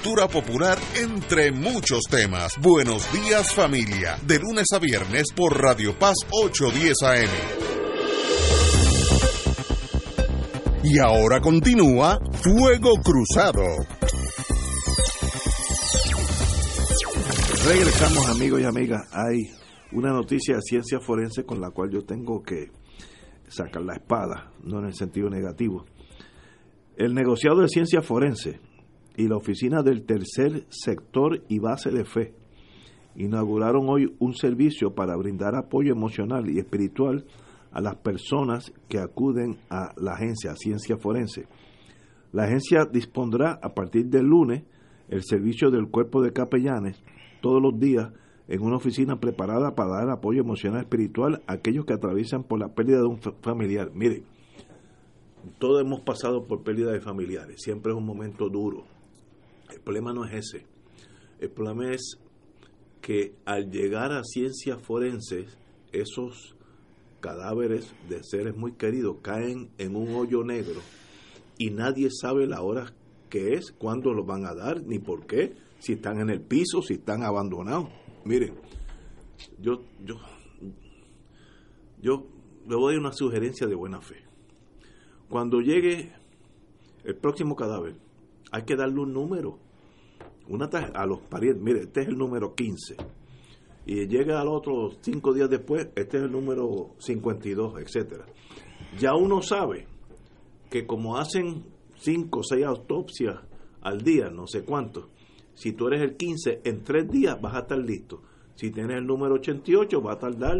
popular, entre muchos temas. Buenos días familia, de lunes a viernes por Radio Paz 810 AM. Y ahora continúa Fuego Cruzado. Regresamos amigos y amigas. Hay una noticia de ciencia forense con la cual yo tengo que sacar la espada, no en el sentido negativo. El negociado de ciencia forense y la Oficina del Tercer Sector y Base de Fe inauguraron hoy un servicio para brindar apoyo emocional y espiritual a las personas que acuden a la agencia Ciencia Forense. La agencia dispondrá a partir del lunes el servicio del cuerpo de capellanes todos los días en una oficina preparada para dar apoyo emocional y espiritual a aquellos que atraviesan por la pérdida de un familiar. Miren, todos hemos pasado por pérdida de familiares, siempre es un momento duro, el problema no es ese. El problema es que al llegar a ciencias forenses, esos cadáveres de seres muy queridos caen en un hoyo negro y nadie sabe la hora que es, cuándo los van a dar, ni por qué, si están en el piso, si están abandonados. Miren, yo, yo, yo le voy a dar una sugerencia de buena fe. Cuando llegue el próximo cadáver, hay que darle un número. Una a los parientes, mire, este es el número 15. Y llega al otro cinco días después, este es el número 52, etcétera. ya uno sabe que como hacen 5 o 6 autopsias al día, no sé cuánto, si tú eres el 15, en tres días vas a estar listo. Si tienes el número 88, va a tardar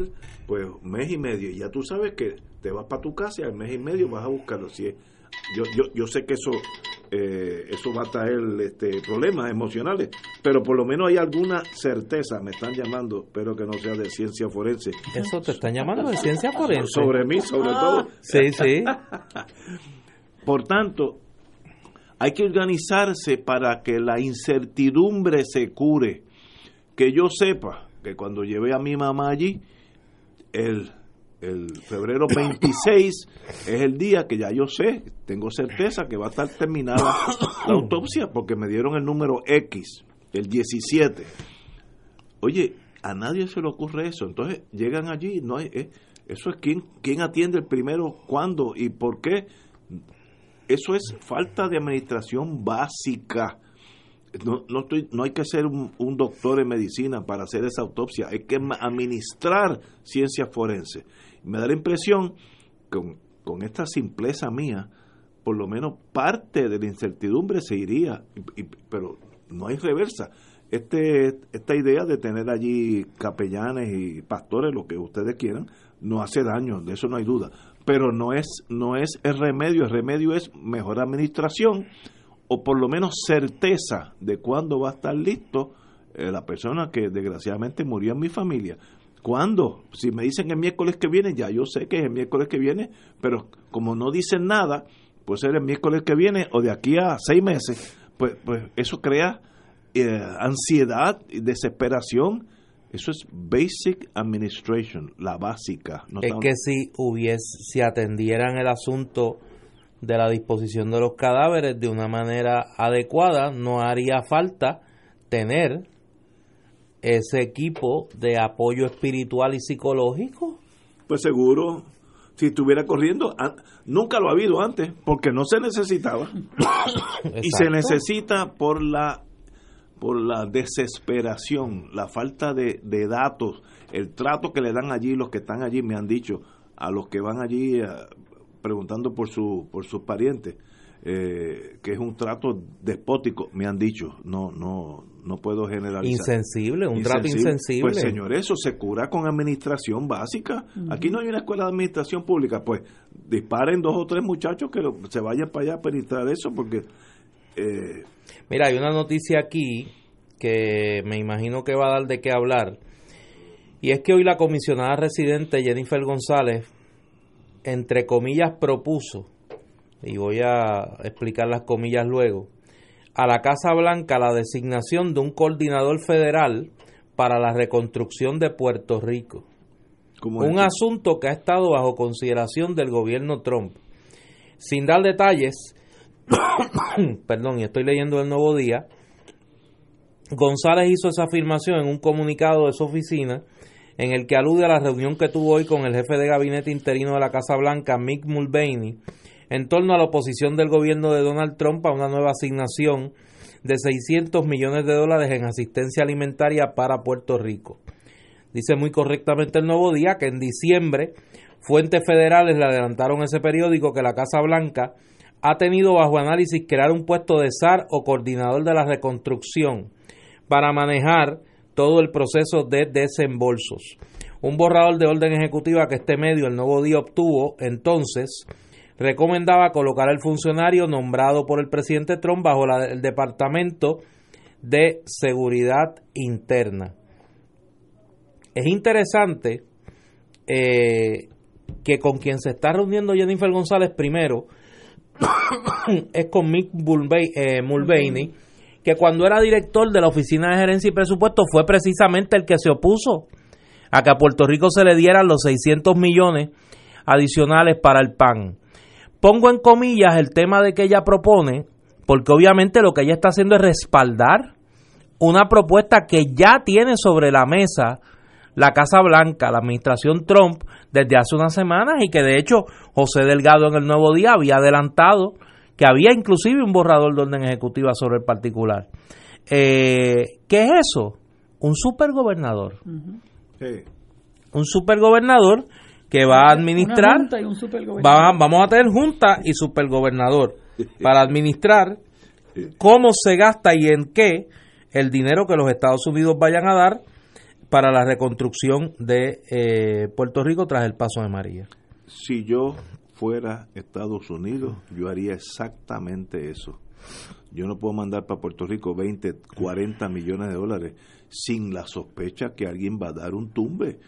pues mes y medio. Y ya tú sabes que te vas para tu casa y al mes y medio vas a buscarlo. Si yo, yo, yo sé que eso eh, eso va a traer este, problemas emocionales, pero por lo menos hay alguna certeza, me están llamando, espero que no sea de ciencia forense. Eso te están llamando de ciencia forense. Sobre mí, sobre todo. Sí, sí. por tanto, hay que organizarse para que la incertidumbre se cure. Que yo sepa que cuando llevé a mi mamá allí, el el febrero 26 es el día que ya yo sé, tengo certeza que va a estar terminada la autopsia porque me dieron el número X, el 17. Oye, a nadie se le ocurre eso. Entonces llegan allí, no hay, eh, eso es quién, quién atiende el primero, cuándo y por qué. Eso es falta de administración básica. No, no, estoy, no hay que ser un, un, doctor en medicina para hacer esa autopsia, hay que administrar ciencia forense. Me da la impresión, con, con esta simpleza mía, por lo menos parte de la incertidumbre se iría, pero no hay reversa. Este, esta idea de tener allí capellanes y pastores, lo que ustedes quieran, no hace daño, de eso no hay duda. Pero no es, no es el remedio, el remedio es mejor administración o por lo menos certeza de cuándo va a estar listo eh, la persona que desgraciadamente murió en mi familia. ¿Cuándo? Si me dicen el miércoles que viene, ya yo sé que es el miércoles que viene, pero como no dicen nada, puede ser el miércoles que viene o de aquí a seis meses, pues, pues eso crea eh, ansiedad y desesperación. Eso es basic administration, la básica. No es que si hubiese, si atendieran el asunto de la disposición de los cadáveres de una manera adecuada, no haría falta tener ese equipo de apoyo espiritual y psicológico? Pues seguro, si estuviera corriendo, nunca lo ha habido antes, porque no se necesitaba. y se necesita por la por la desesperación, la falta de, de, datos, el trato que le dan allí los que están allí, me han dicho, a los que van allí eh, preguntando por, su, por sus parientes, eh, que es un trato despótico, me han dicho, no, no, no puedo generalizar. Insensible, un trato insensible. Pues señor, eso se cura con administración básica. Aquí no hay una escuela de administración pública, pues disparen dos o tres muchachos que se vayan para allá a administrar eso, porque... Eh, Mira, hay una noticia aquí que me imagino que va a dar de qué hablar, y es que hoy la comisionada residente Jennifer González, entre comillas, propuso, y voy a explicar las comillas luego, a la Casa Blanca la designación de un coordinador federal para la reconstrucción de Puerto Rico. Un asunto que ha estado bajo consideración del gobierno Trump. Sin dar detalles, perdón, y estoy leyendo el nuevo día, González hizo esa afirmación en un comunicado de su oficina en el que alude a la reunión que tuvo hoy con el jefe de gabinete interino de la Casa Blanca, Mick Mulvaney, en torno a la oposición del gobierno de Donald Trump a una nueva asignación de 600 millones de dólares en asistencia alimentaria para Puerto Rico. Dice muy correctamente el Nuevo Día que en diciembre fuentes federales le adelantaron ese periódico que la Casa Blanca ha tenido bajo análisis crear un puesto de SAR o coordinador de la reconstrucción para manejar todo el proceso de desembolsos. Un borrador de orden ejecutiva que este medio, el Nuevo Día, obtuvo entonces recomendaba colocar al funcionario nombrado por el presidente Trump bajo el Departamento de Seguridad Interna. Es interesante eh, que con quien se está reuniendo Jennifer González primero es con Mick eh, Mulvaney, que cuando era director de la Oficina de Gerencia y Presupuesto fue precisamente el que se opuso a que a Puerto Rico se le dieran los 600 millones adicionales para el PAN. Pongo en comillas el tema de que ella propone, porque obviamente lo que ella está haciendo es respaldar una propuesta que ya tiene sobre la mesa la Casa Blanca, la administración Trump, desde hace unas semanas y que de hecho José Delgado en el Nuevo Día había adelantado que había inclusive un borrador de orden ejecutiva sobre el particular. Eh, ¿Qué es eso? Un supergobernador. Un supergobernador que va a administrar, Una junta y un supergobernador. va- vamos a tener junta y supergobernador para administrar cómo se gasta y en qué el dinero que los Estados Unidos vayan a dar para la reconstrucción de eh, Puerto Rico tras el paso de María. Si yo fuera Estados Unidos, yo haría exactamente eso. Yo no puedo mandar para Puerto Rico 20, 40 millones de dólares sin la sospecha que alguien va a dar un tumbe.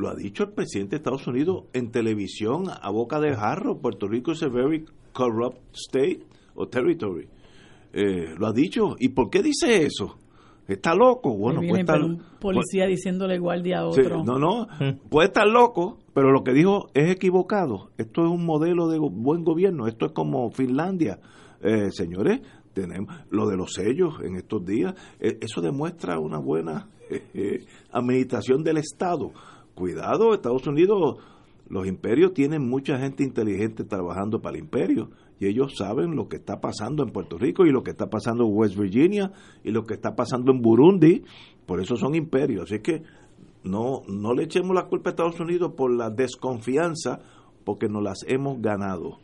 Lo ha dicho el presidente de Estados Unidos en televisión a boca de jarro. Puerto Rico es a very corrupt state o territory. Eh, lo ha dicho. ¿Y por qué dice eso? ¿Está loco? Bueno, viene está, un policía diciéndole guardia a Sí, otro. no, no, puede estar loco, pero lo que dijo es equivocado. Esto es un modelo de buen gobierno, esto es como Finlandia. Eh, señores, tenemos lo de los sellos en estos días, eh, eso demuestra una buena eh, eh, administración del Estado. Cuidado, Estados Unidos, los imperios tienen mucha gente inteligente trabajando para el imperio y ellos saben lo que está pasando en Puerto Rico y lo que está pasando en West Virginia y lo que está pasando en Burundi, por eso son imperios. Así que no, no le echemos la culpa a Estados Unidos por la desconfianza, porque nos las hemos ganado.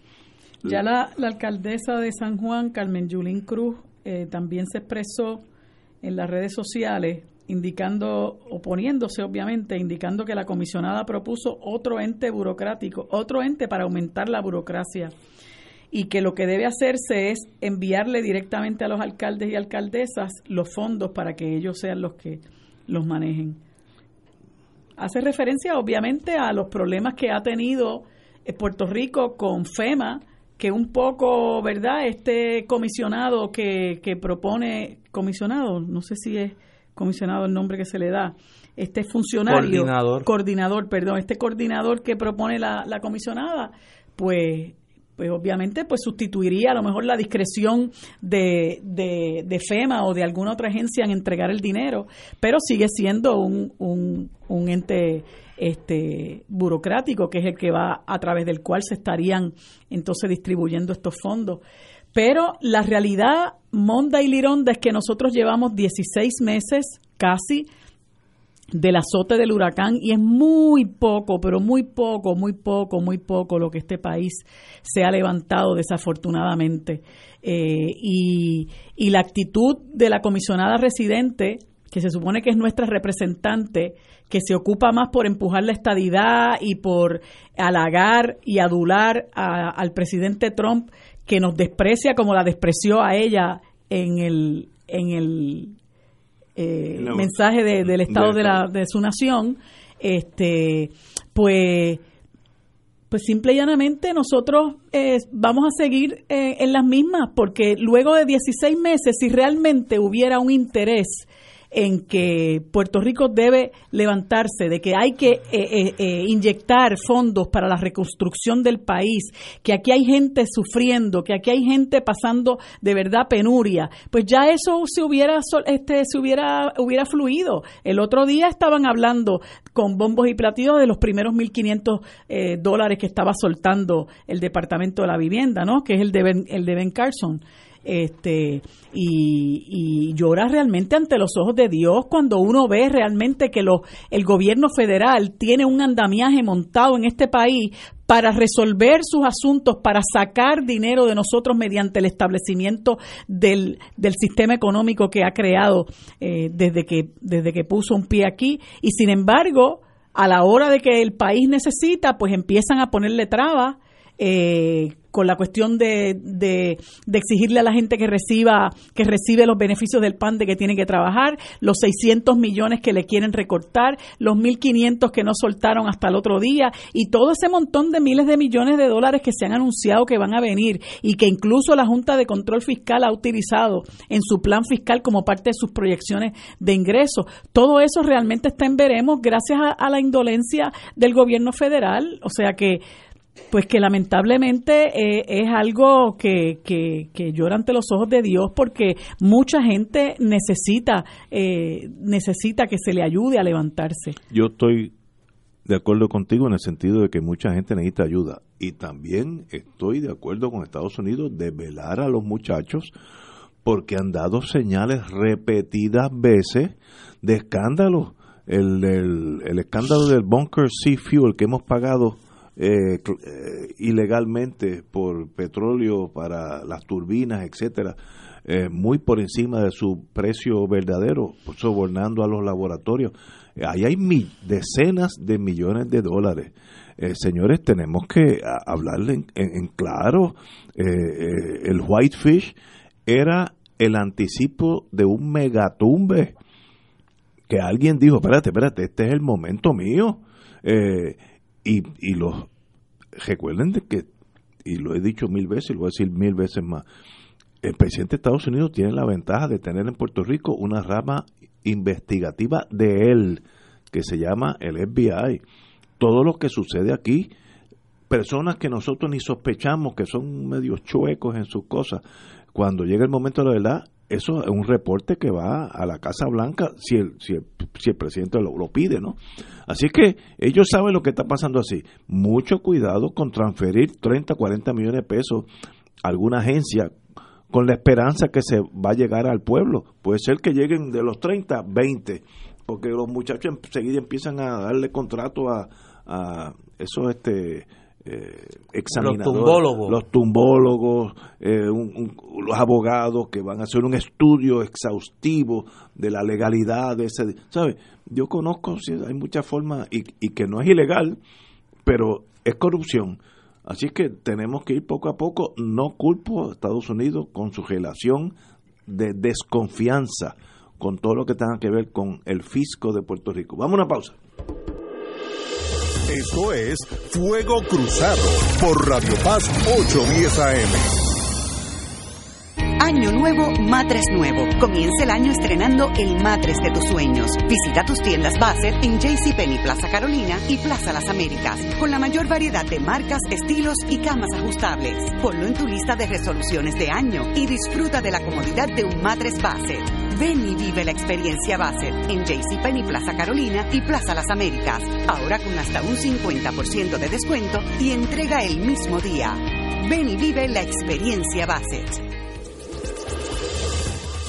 Ya la, alcaldesa de San Juan, Carmen Yulín Cruz, eh, también se expresó en las redes sociales indicando, oponiéndose obviamente, indicando que la comisionada propuso otro ente burocrático, otro ente para aumentar la burocracia y que lo que debe hacerse es enviarle directamente a los alcaldes y alcaldesas los fondos para que ellos sean los que los manejen. Hace referencia obviamente a los problemas que ha tenido eh, Puerto Rico con FEMA, que un poco, ¿verdad? Este comisionado que, que propone, comisionado, no sé si es comisionado el nombre que se le da, este funcionario, Coordinador. coordinador, perdón, este coordinador que propone la, la comisionada, pues pues obviamente pues sustituiría a lo mejor la discreción de, de, de FEMA o de alguna otra agencia en entregar el dinero, pero sigue siendo un, un, un ente este burocrático que es el que va a través del cual se estarían entonces distribuyendo estos fondos. Pero la realidad monda y lironda es que nosotros llevamos 16 meses casi del azote del huracán y es muy poco, pero muy poco, muy poco, muy poco lo que este país se ha levantado desafortunadamente. Eh, y, y la actitud de la comisionada residente, que se supone que es nuestra representante, que se ocupa más por empujar la estadidad y por halagar y adular a- al presidente Trump, que nos desprecia como la despreció a ella en el, en el eh, mensaje de- del estado de- de, la, de su nación, este, pues, pues simple y llanamente nosotros eh, vamos a seguir eh, en las mismas, porque luego de 16 meses, si realmente hubiera un interés en que Puerto Rico debe levantarse, de que hay que eh, eh, eh, inyectar fondos para la reconstrucción del país, que aquí hay gente sufriendo, que aquí hay gente pasando de verdad penuria, pues ya eso se hubiera este se hubiera hubiera fluido. El otro día estaban hablando con bombos y platillos de los primeros 1.500 eh, dólares que estaba soltando el Departamento de la Vivienda, ¿no? Que es el de Ben, el de Ben Carson este y, llora realmente ante los ojos de Dios cuando uno ve realmente que lo, el gobierno federal tiene un andamiaje montado en este país para resolver sus asuntos, para sacar dinero de nosotros mediante el establecimiento del, del sistema económico que ha creado eh, desde, que, desde que puso un pie aquí. Y sin embargo, a la hora de que el país necesita, pues empiezan a ponerle trabas eh, con la cuestión de, de, de exigirle a la gente que reciba que recibe los beneficios del PAN de que tiene que trabajar, los 600 millones que le quieren recortar, los 1.500 que no soltaron hasta el otro día y todo ese montón de miles de millones de dólares que se han anunciado que van a venir y que incluso la Junta de Control Fiscal ha utilizado en su plan fiscal como parte de sus proyecciones de ingresos. Todo eso realmente está en veremos gracias a, a la indolencia del gobierno federal. O sea que pues que lamentablemente eh, es algo que, que, llora ante los ojos de Dios porque mucha gente necesita eh, necesita que se le ayude a levantarse. Yo estoy de acuerdo contigo en el sentido de que mucha gente necesita ayuda. Y también estoy de acuerdo con Estados Unidos de velar a los muchachos porque han dado señales repetidas veces de escándalo. el, el, el escándalo del Bunker Sea Fuel que hemos pagado eh, eh, ilegalmente por petróleo para las turbinas, etcétera, eh, muy por encima de su precio verdadero, sobornando a los laboratorios. Ahí hay decenas de millones de dólares. Señores, tenemos que hablarle en, claro. El Whitefish era el anticipo de un megatumbe que alguien dijo, espérate, espérate, este es el momento mío. Y, y los, recuerden de que, y lo he dicho mil veces, y lo voy a decir mil veces más, el presidente de Estados Unidos tiene la ventaja de tener en Puerto Rico una rama investigativa de él, que se llama el FBI. Todo lo que sucede aquí, personas que nosotros ni sospechamos que son medio chuecos en sus cosas, cuando llega el momento de la verdad, eso es un reporte que va a la Casa Blanca si el, si el, si el presidente lo, pide, ¿no? Así que ellos saben lo que está pasando así. Mucho cuidado con transferir 30, 40 millones de pesos a alguna agencia con la esperanza que se va a llegar al pueblo. Puede ser que lleguen de los 30, 20, porque los muchachos enseguida empiezan a darle contrato a, a esos este, eh, examinadores, tumbólogos. los tumbólogos, eh, un- un- los abogados que van a hacer un estudio exhaustivo de la legalidad de ese, ¿sabe? Yo conozco, sí, hay muchas formas y, y que no es ilegal, pero es corrupción. Así que tenemos que ir poco a poco. No culpo a Estados Unidos con su relación de desconfianza con todo lo que tenga que ver con el fisco de Puerto Rico. Vamos a una pausa. Esto es Fuego Cruzado por Radio Paz 810 AM. Año nuevo, matres nuevo. Comienza el año estrenando el matres de tus sueños. Visita tus tiendas Bassett en JCPenney Plaza Carolina y Plaza Las Américas, con la mayor variedad de marcas, estilos y camas ajustables. Ponlo en tu lista de resoluciones de año y disfruta de la comodidad de un matres Bassett. Ven y vive la experiencia Bassett en JCPenney Plaza Carolina y Plaza Las Américas, ahora con hasta un 50% de descuento y entrega el mismo día. Ven y vive la experiencia Bassett.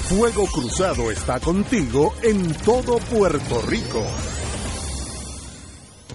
Fuego Cruzado está contigo en todo Puerto Rico.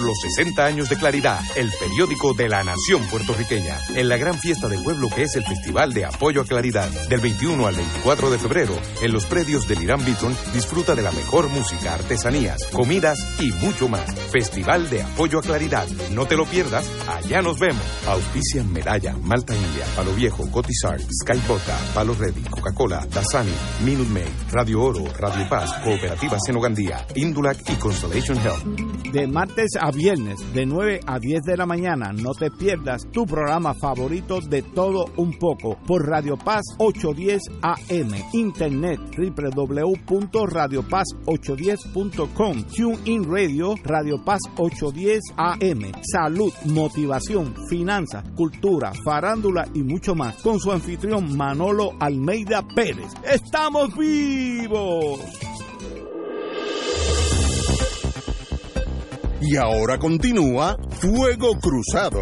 los 60 años de Claridad, el periódico de la nación puertorriqueña, en la gran fiesta del pueblo que es el Festival de Apoyo a Claridad. Del 21 al 24 de febrero, en los predios del Irán Beaton, disfruta de la mejor música, artesanías, comidas y mucho más. Festival de Apoyo a Claridad. No te lo pierdas, allá nos vemos. Auspician Medalla, Malta India, Palo Viejo, Cotizar, Sky Vodka, Palo Ready, Coca-Cola, Dasani, Minute Maid, Radio Oro, Radio Paz, Cooperativa Senogandía, Indulac y Constellation Health. De martes viernes, de 9 a 10 de la mañana, no te pierdas tu programa favorito de todo un poco por Radio Paz 810 AM, internet www.radiopaz810.com, TuneIn Radio, Radio Paz 810 AM, salud, motivación, finanzas, cultura, farándula y mucho más, con su anfitrión Manolo Almeida Pérez. ¡Estamos vivos! Y ahora continúa Fuego Cruzado.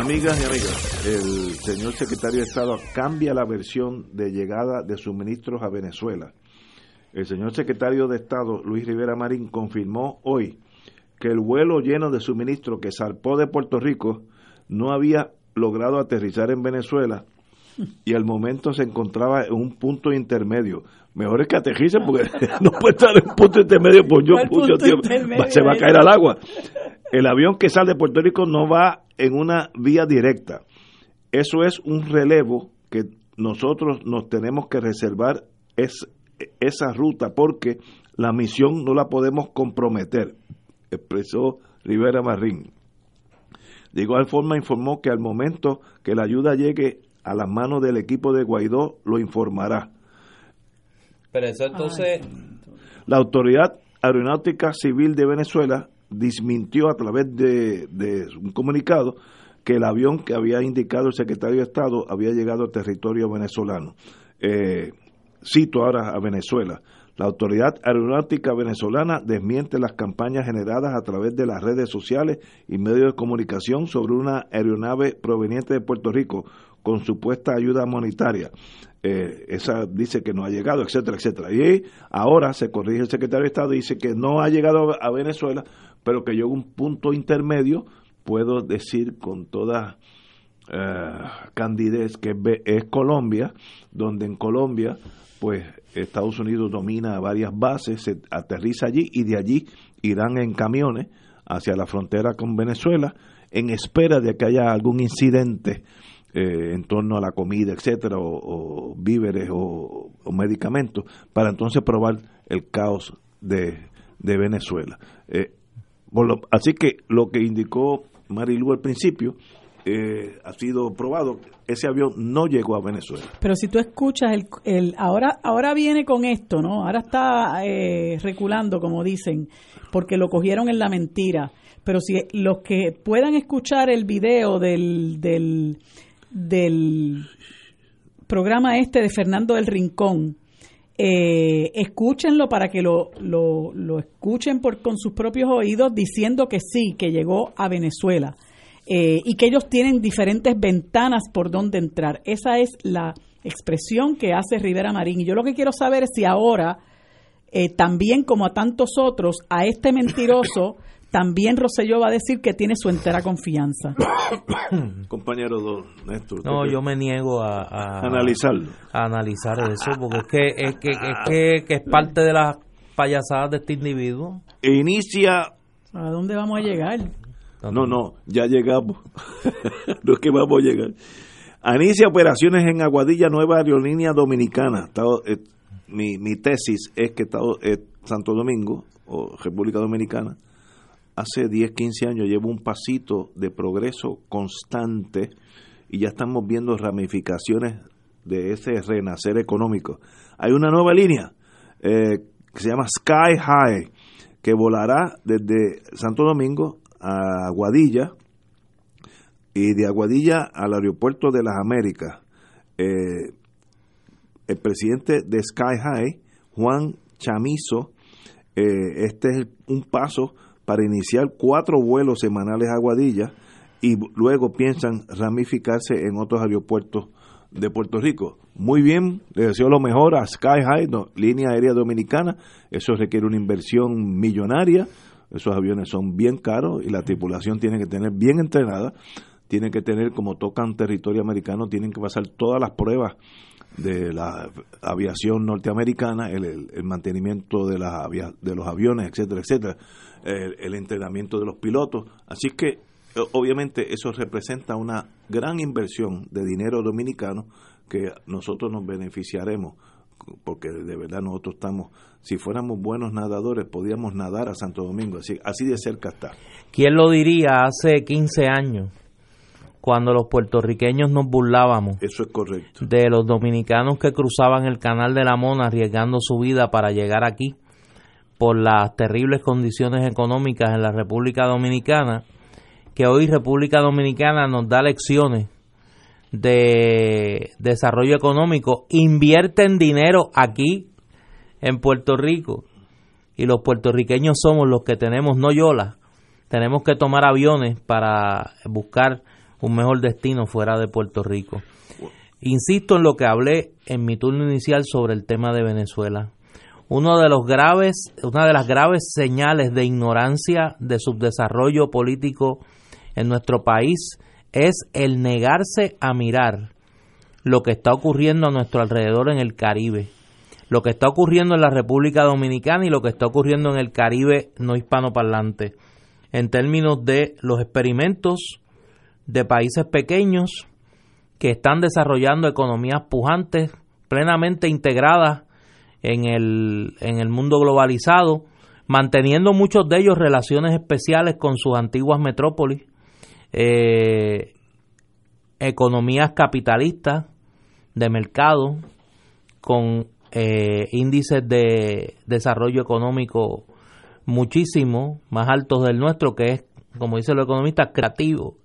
Amigas y amigos, el señor secretario de Estado cambia la versión de llegada de suministros a Venezuela. El señor secretario de Estado, Luis Rivera Marín, confirmó hoy que el vuelo lleno de suministros que zarpó de Puerto Rico no había logrado aterrizar en Venezuela y al momento se encontraba en un punto intermedio. Mejor es que aterrice porque no puede estar en un punto intermedio por yo ¿Cuál mucho punto tiempo. intermedio Se va a caer al agua. El avión que sale de Puerto Rico no va en una vía directa. Eso es un relevo que nosotros nos tenemos que reservar es, esa ruta porque la misión no la podemos comprometer, expresó Rivera Marín. De igual forma informó que al momento que la ayuda llegue a las manos del equipo de Guaidó lo informará. Pero eso entonces... La Autoridad Aeronáutica Civil de Venezuela desmintió a través de, de un comunicado que el avión que había indicado el secretario de Estado había llegado al territorio venezolano. Eh, cito ahora a Venezuela. La Autoridad Aeronáutica Venezolana desmiente las campañas generadas a través de las redes sociales y medios de comunicación sobre una aeronave proveniente de Puerto Rico con supuesta ayuda monetaria. Eh, esa dice que no ha llegado, etcétera, etcétera. Y ahora se corrige el secretario de Estado dice que no ha llegado a Venezuela, pero que a un punto intermedio, puedo decir con toda eh, candidez que es Colombia, donde en Colombia pues Estados Unidos domina varias bases, se aterriza allí y de allí irán en camiones hacia la frontera con Venezuela en espera de que haya algún incidente eh, en torno a la comida, etcétera, o, víveres o, medicamentos, para entonces probar el caos de, Venezuela. Eh, así que lo que indicó Marilu al principio eh, ha sido probado, ese avión no llegó a Venezuela. Pero si tú escuchas, el, el ahora, ahora viene con esto, ¿no? Ahora está eh, reculando, como dicen, porque lo cogieron en la mentira. Pero si los que puedan escuchar el video del, del, del programa este de Fernando del Rincón, eh, escúchenlo para que lo, lo, lo escuchen por, con sus propios oídos diciendo que sí, que llegó a Venezuela eh, y que ellos tienen diferentes ventanas por donde entrar. Esa es la expresión que hace Rivera Marín. Y yo lo que quiero saber es si ahora, eh, también como a tantos otros, a este mentiroso, también Rosselló va a decir que tiene su entera confianza. Compañero don Néstor. No, yo me niego a, analizarlo. A, analizar eso, porque es que es, que, es, que, que es parte de las payasadas de este individuo. Inicia... ¿A dónde vamos a llegar? No, no, ya llegamos. no es que vamos a llegar. Inicia operaciones en Aguadilla, nueva aerolínea dominicana. Eh, mi, mi, tesis es que eh, Santo Domingo, o República Dominicana, hace 10, 15 años lleva un pasito de progreso constante y ya estamos viendo ramificaciones de ese renacer económico. Hay una nueva línea eh, que se llama Sky High, que volará desde Santo Domingo a Aguadilla y de Aguadilla al aeropuerto de las Américas. Eh, el presidente de Sky High, Juan Chamizo, eh, este es un paso para iniciar cuatro vuelos semanales a Aguadilla y luego piensan ramificarse en otros aeropuertos de Puerto Rico. Muy bien, le deseo lo mejor a Sky High, línea aérea dominicana. Eso requiere una inversión millonaria esos aviones son bien caros y la tripulación tiene que tener bien entrenada, tiene que tener, como tocan territorio americano, tienen que pasar todas las pruebas de la aviación norteamericana, el, mantenimiento de, las de los aviones, etcétera, etcétera, el, entrenamiento de los pilotos. Así que, obviamente, eso representa una gran inversión de dinero dominicano que nosotros nos beneficiaremos porque de verdad nosotros estamos, si fuéramos buenos nadadores, podíamos nadar a Santo Domingo, así, así de cerca está. ¿Quién lo diría hace 15 años? Cuando los puertorriqueños nos burlábamos. Eso es correcto. De los dominicanos que cruzaban el canal de la Mona arriesgando su vida para llegar aquí por las terribles condiciones económicas en la República Dominicana, que hoy República Dominicana nos da lecciones de desarrollo económico invierten dinero aquí en Puerto Rico. Y los puertorriqueños somos los que tenemos no yola tenemos que tomar aviones para buscar un mejor destino fuera de Puerto Rico. Insisto en lo que hablé en mi turno inicial sobre el tema de Venezuela. Uno de los graves una de las graves señales de ignorancia de subdesarrollo político en nuestro país es el negarse a mirar lo que está ocurriendo a nuestro alrededor en el Caribe, lo que está ocurriendo en la República Dominicana y lo que está ocurriendo en el Caribe no hispanoparlante, en términos de los experimentos de países pequeños que están desarrollando economías pujantes, plenamente integradas en el, en el mundo globalizado, manteniendo muchos de ellos relaciones especiales con sus antiguas metrópolis, eh, economías capitalistas de mercado con eh, índices de desarrollo económico muchísimo más altos del nuestro, que es, como dicen los economistas, creativo.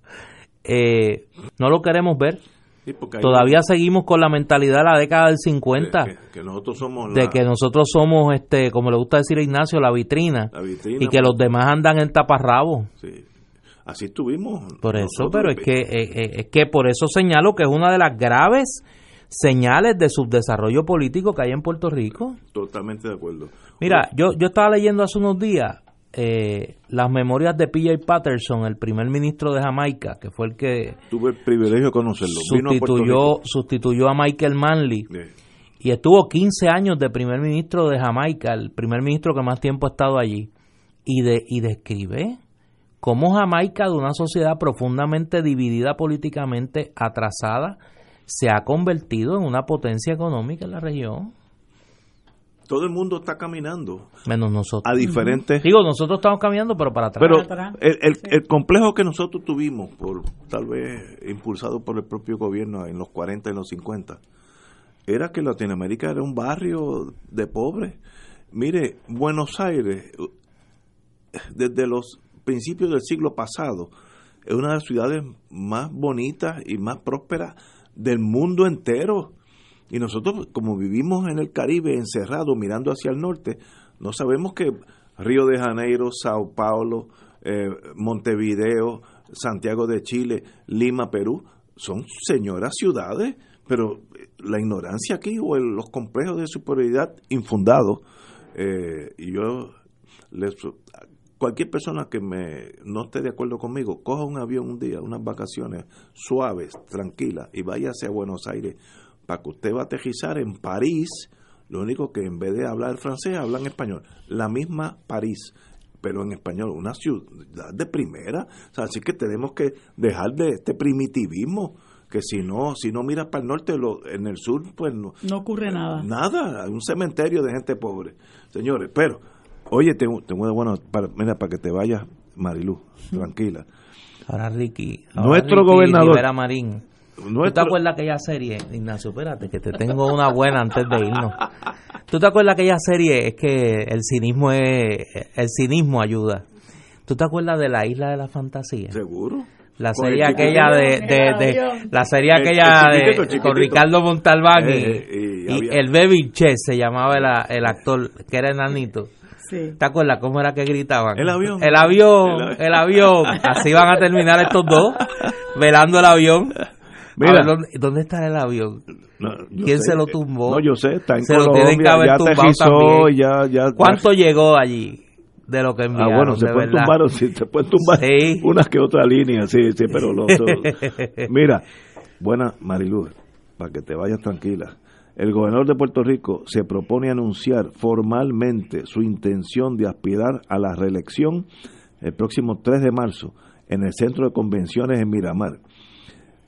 Eh, no lo queremos ver. Sí, porque hay- Todavía seguimos con la mentalidad de la década del 50, que, que nosotros somos de que nosotros somos, este como le gusta decir a Ignacio, la vitrina, La vitrina, y que los demás andan en taparrabos. Sí. Así estuvimos. Por eso, pero es que, eh, eh, es que por eso señalo que es una de las graves señales de subdesarrollo político que hay en Puerto Rico. Totalmente de acuerdo. Mira, yo, yo estaba leyendo hace unos días eh, las memorias de P.J. Patterson, el primer ministro de Jamaica, que fue el que Tuve el privilegio de conocerlo. Vino a sustituyó, sustituyó a Michael Manley y estuvo 15 años de primer ministro de Jamaica, el primer ministro que más tiempo ha estado allí. Y, de, y describe cómo Jamaica, de una sociedad profundamente dividida políticamente, atrasada, se ha convertido en una potencia económica en la región. Todo el mundo está caminando. Menos nosotros. A diferentes- Digo, nosotros estamos caminando, pero para atrás. Pero el, el, el complejo que nosotros tuvimos, por tal vez impulsado por el propio gobierno en los 40 y los 50, era que Latinoamérica era un barrio de pobres. Mire, Buenos Aires, desde los principios del siglo pasado, es una de las ciudades más bonitas y más prósperas del mundo entero. Y nosotros, como vivimos en el Caribe, encerrados, mirando hacia el norte, no sabemos que Río de Janeiro, Sao Paulo, eh, Montevideo, Santiago de Chile, Lima, Perú, son señoras ciudades, pero eh, la ignorancia aquí o el- los complejos de superioridad infundados, eh, y yo les cualquier persona que me no esté de acuerdo conmigo, coja un avión un día, unas vacaciones suaves, tranquilas, y váyase a Buenos Aires para que usted va a aterrizar en París, lo único que en vez de hablar francés, hablan español. La misma París, pero en español, una ciudad de primera. O sea, así que tenemos que dejar de este primitivismo, que si no, si no miras para el norte, lo, en el sur, pues no, No ocurre nada. Nada, un cementerio de gente pobre. Señores, pero, oye, tengo, tengo una buena, para, mira, para que te vayas, Marilu, tranquila. Ahora Ricky. ahora Nuestro Ricky gobernador- Rivera Marín. ¿Tú te acuerdas aquella serie, Ignacio? Espérate, que te tengo una buena antes de irnos. ¿Tú te acuerdas aquella serie? Es que el cinismo es, el cinismo ayuda. ¿Tú te acuerdas de la isla de la fantasía? Seguro. La serie el aquella de, El la serie El- el aquella de, chiquitito, chiquitito. con Ricardo Montalbán y, Eh, y y había- el Baby Che se llamaba el, el actor que era enanito. Sí. ¿Te acuerdas cómo era que gritaban? El avión. El avión, El el avión. Así van a terminar estos dos, velando el avión. Mira. Ver, ¿dónde, dónde está el avión? No, ¿Quién sé, se lo tumbó? No, yo sé, está en Se lo Colombia, tienen que haber ya tumbado también. ya, ya. ¿Cuánto llegó allí de lo que enviaron? Ah, bueno, se de pueden verdad? tumbar, sí, se pueden tumbar Sí. unas que otras líneas, sí, sí, pero lo otro- Mira, buena Marilu, para que te vayas tranquila. El gobernador de Puerto Rico se propone anunciar formalmente su intención de aspirar a la reelección el próximo 3 de marzo en el Centro de Convenciones en Miramar.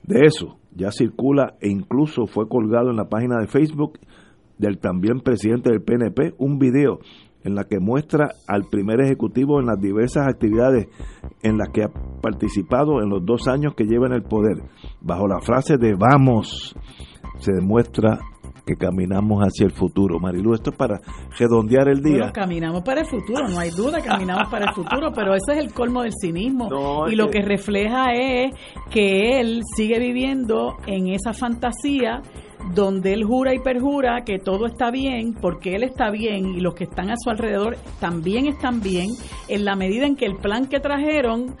De eso ya circula e incluso fue colgado en la página de Facebook del también presidente del PNP un video en la que muestra al primer ejecutivo en las diversas actividades en las que ha participado en los dos años que lleva en el poder. Bajo la frase de vamos, se demuestra que caminamos hacia el futuro. Marilu, esto es para redondear el día. Bueno, caminamos para el futuro, no hay duda, caminamos para el futuro, pero ese es el colmo del cinismo. No, y lo que refleja es que él sigue viviendo en esa fantasía donde él jura y perjura que todo está bien, porque él está bien y los que están a su alrededor también están bien, en la medida en que el plan que trajeron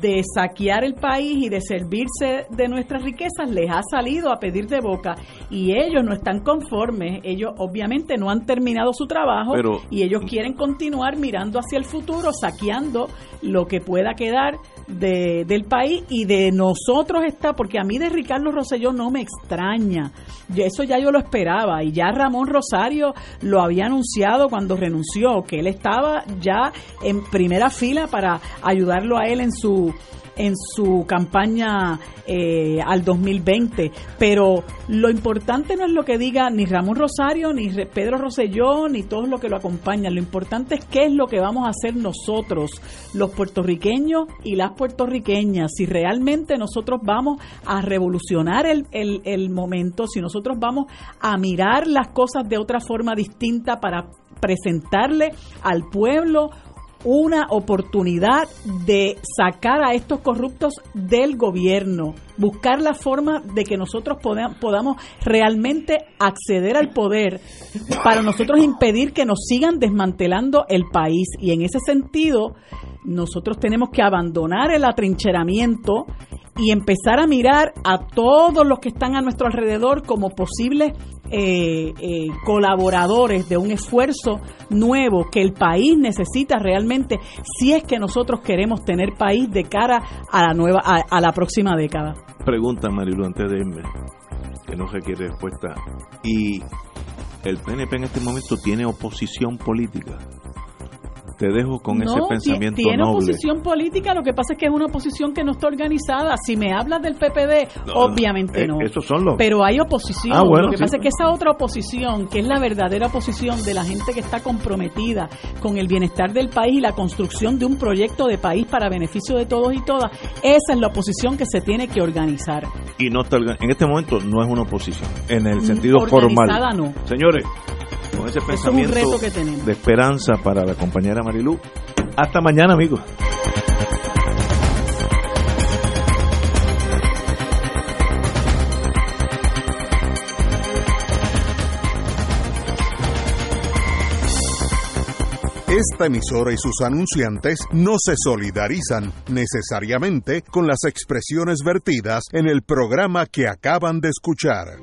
de saquear el país y de servirse de nuestras riquezas les ha salido a pedir de boca y ellos no están conformes, ellos obviamente no han terminado su trabajo Pero- y ellos quieren continuar mirando hacia el futuro, saqueando lo que pueda quedar de, del país y de nosotros está, porque a mí de Ricardo Rosselló no me extraña, eso ya yo lo esperaba. Y ya Ramón Rosario lo había anunciado cuando renunció, que él estaba ya en primera fila para ayudarlo a él en su en su campaña eh, al 2020. Pero lo importante no es lo que diga ni Ramón Rosario, ni Pedro Rosselló, ni todos los que lo acompañan. Lo importante es qué es lo que vamos a hacer nosotros, los puertorriqueños y las puertorriqueñas. Si realmente nosotros vamos a revolucionar el, el, el momento, si nosotros vamos a mirar las cosas de otra forma distinta para presentarle al pueblo una oportunidad de sacar a estos corruptos del gobierno, buscar la forma de que nosotros podamos realmente acceder al poder para nosotros impedir que nos sigan desmantelando el país. Y en ese sentido, nosotros tenemos que abandonar el atrincheramiento y empezar a mirar a todos los que están a nuestro alrededor como posibles eh, eh, colaboradores de un esfuerzo nuevo que el país necesita realmente si es que nosotros queremos tener país de cara a la nueva a, la próxima década. Pregunta Marilu antes de irme, que no requiere respuesta. ¿Y el PNP en este momento tiene oposición política? Te dejo con ese pensamiento tiene oposición política, lo que pasa es que es una oposición que no está organizada. Si me hablas del PPD, obviamente eh, no. son los... Pero hay oposición. Ah, lo que pasa es que esa otra oposición, que es la verdadera oposición de la gente que está comprometida con el bienestar del país y la construcción de un proyecto de país para beneficio de todos y todas, esa es la oposición que se tiene que organizar. Y no está en este momento no es una oposición en el sentido Organizada formal. no. Señores, con ese pensamiento de esperanza para la compañera Marilú. Hasta mañana, amigos. Esta emisora y sus anunciantes no se solidarizan necesariamente con las expresiones vertidas en el programa que acaban de escuchar.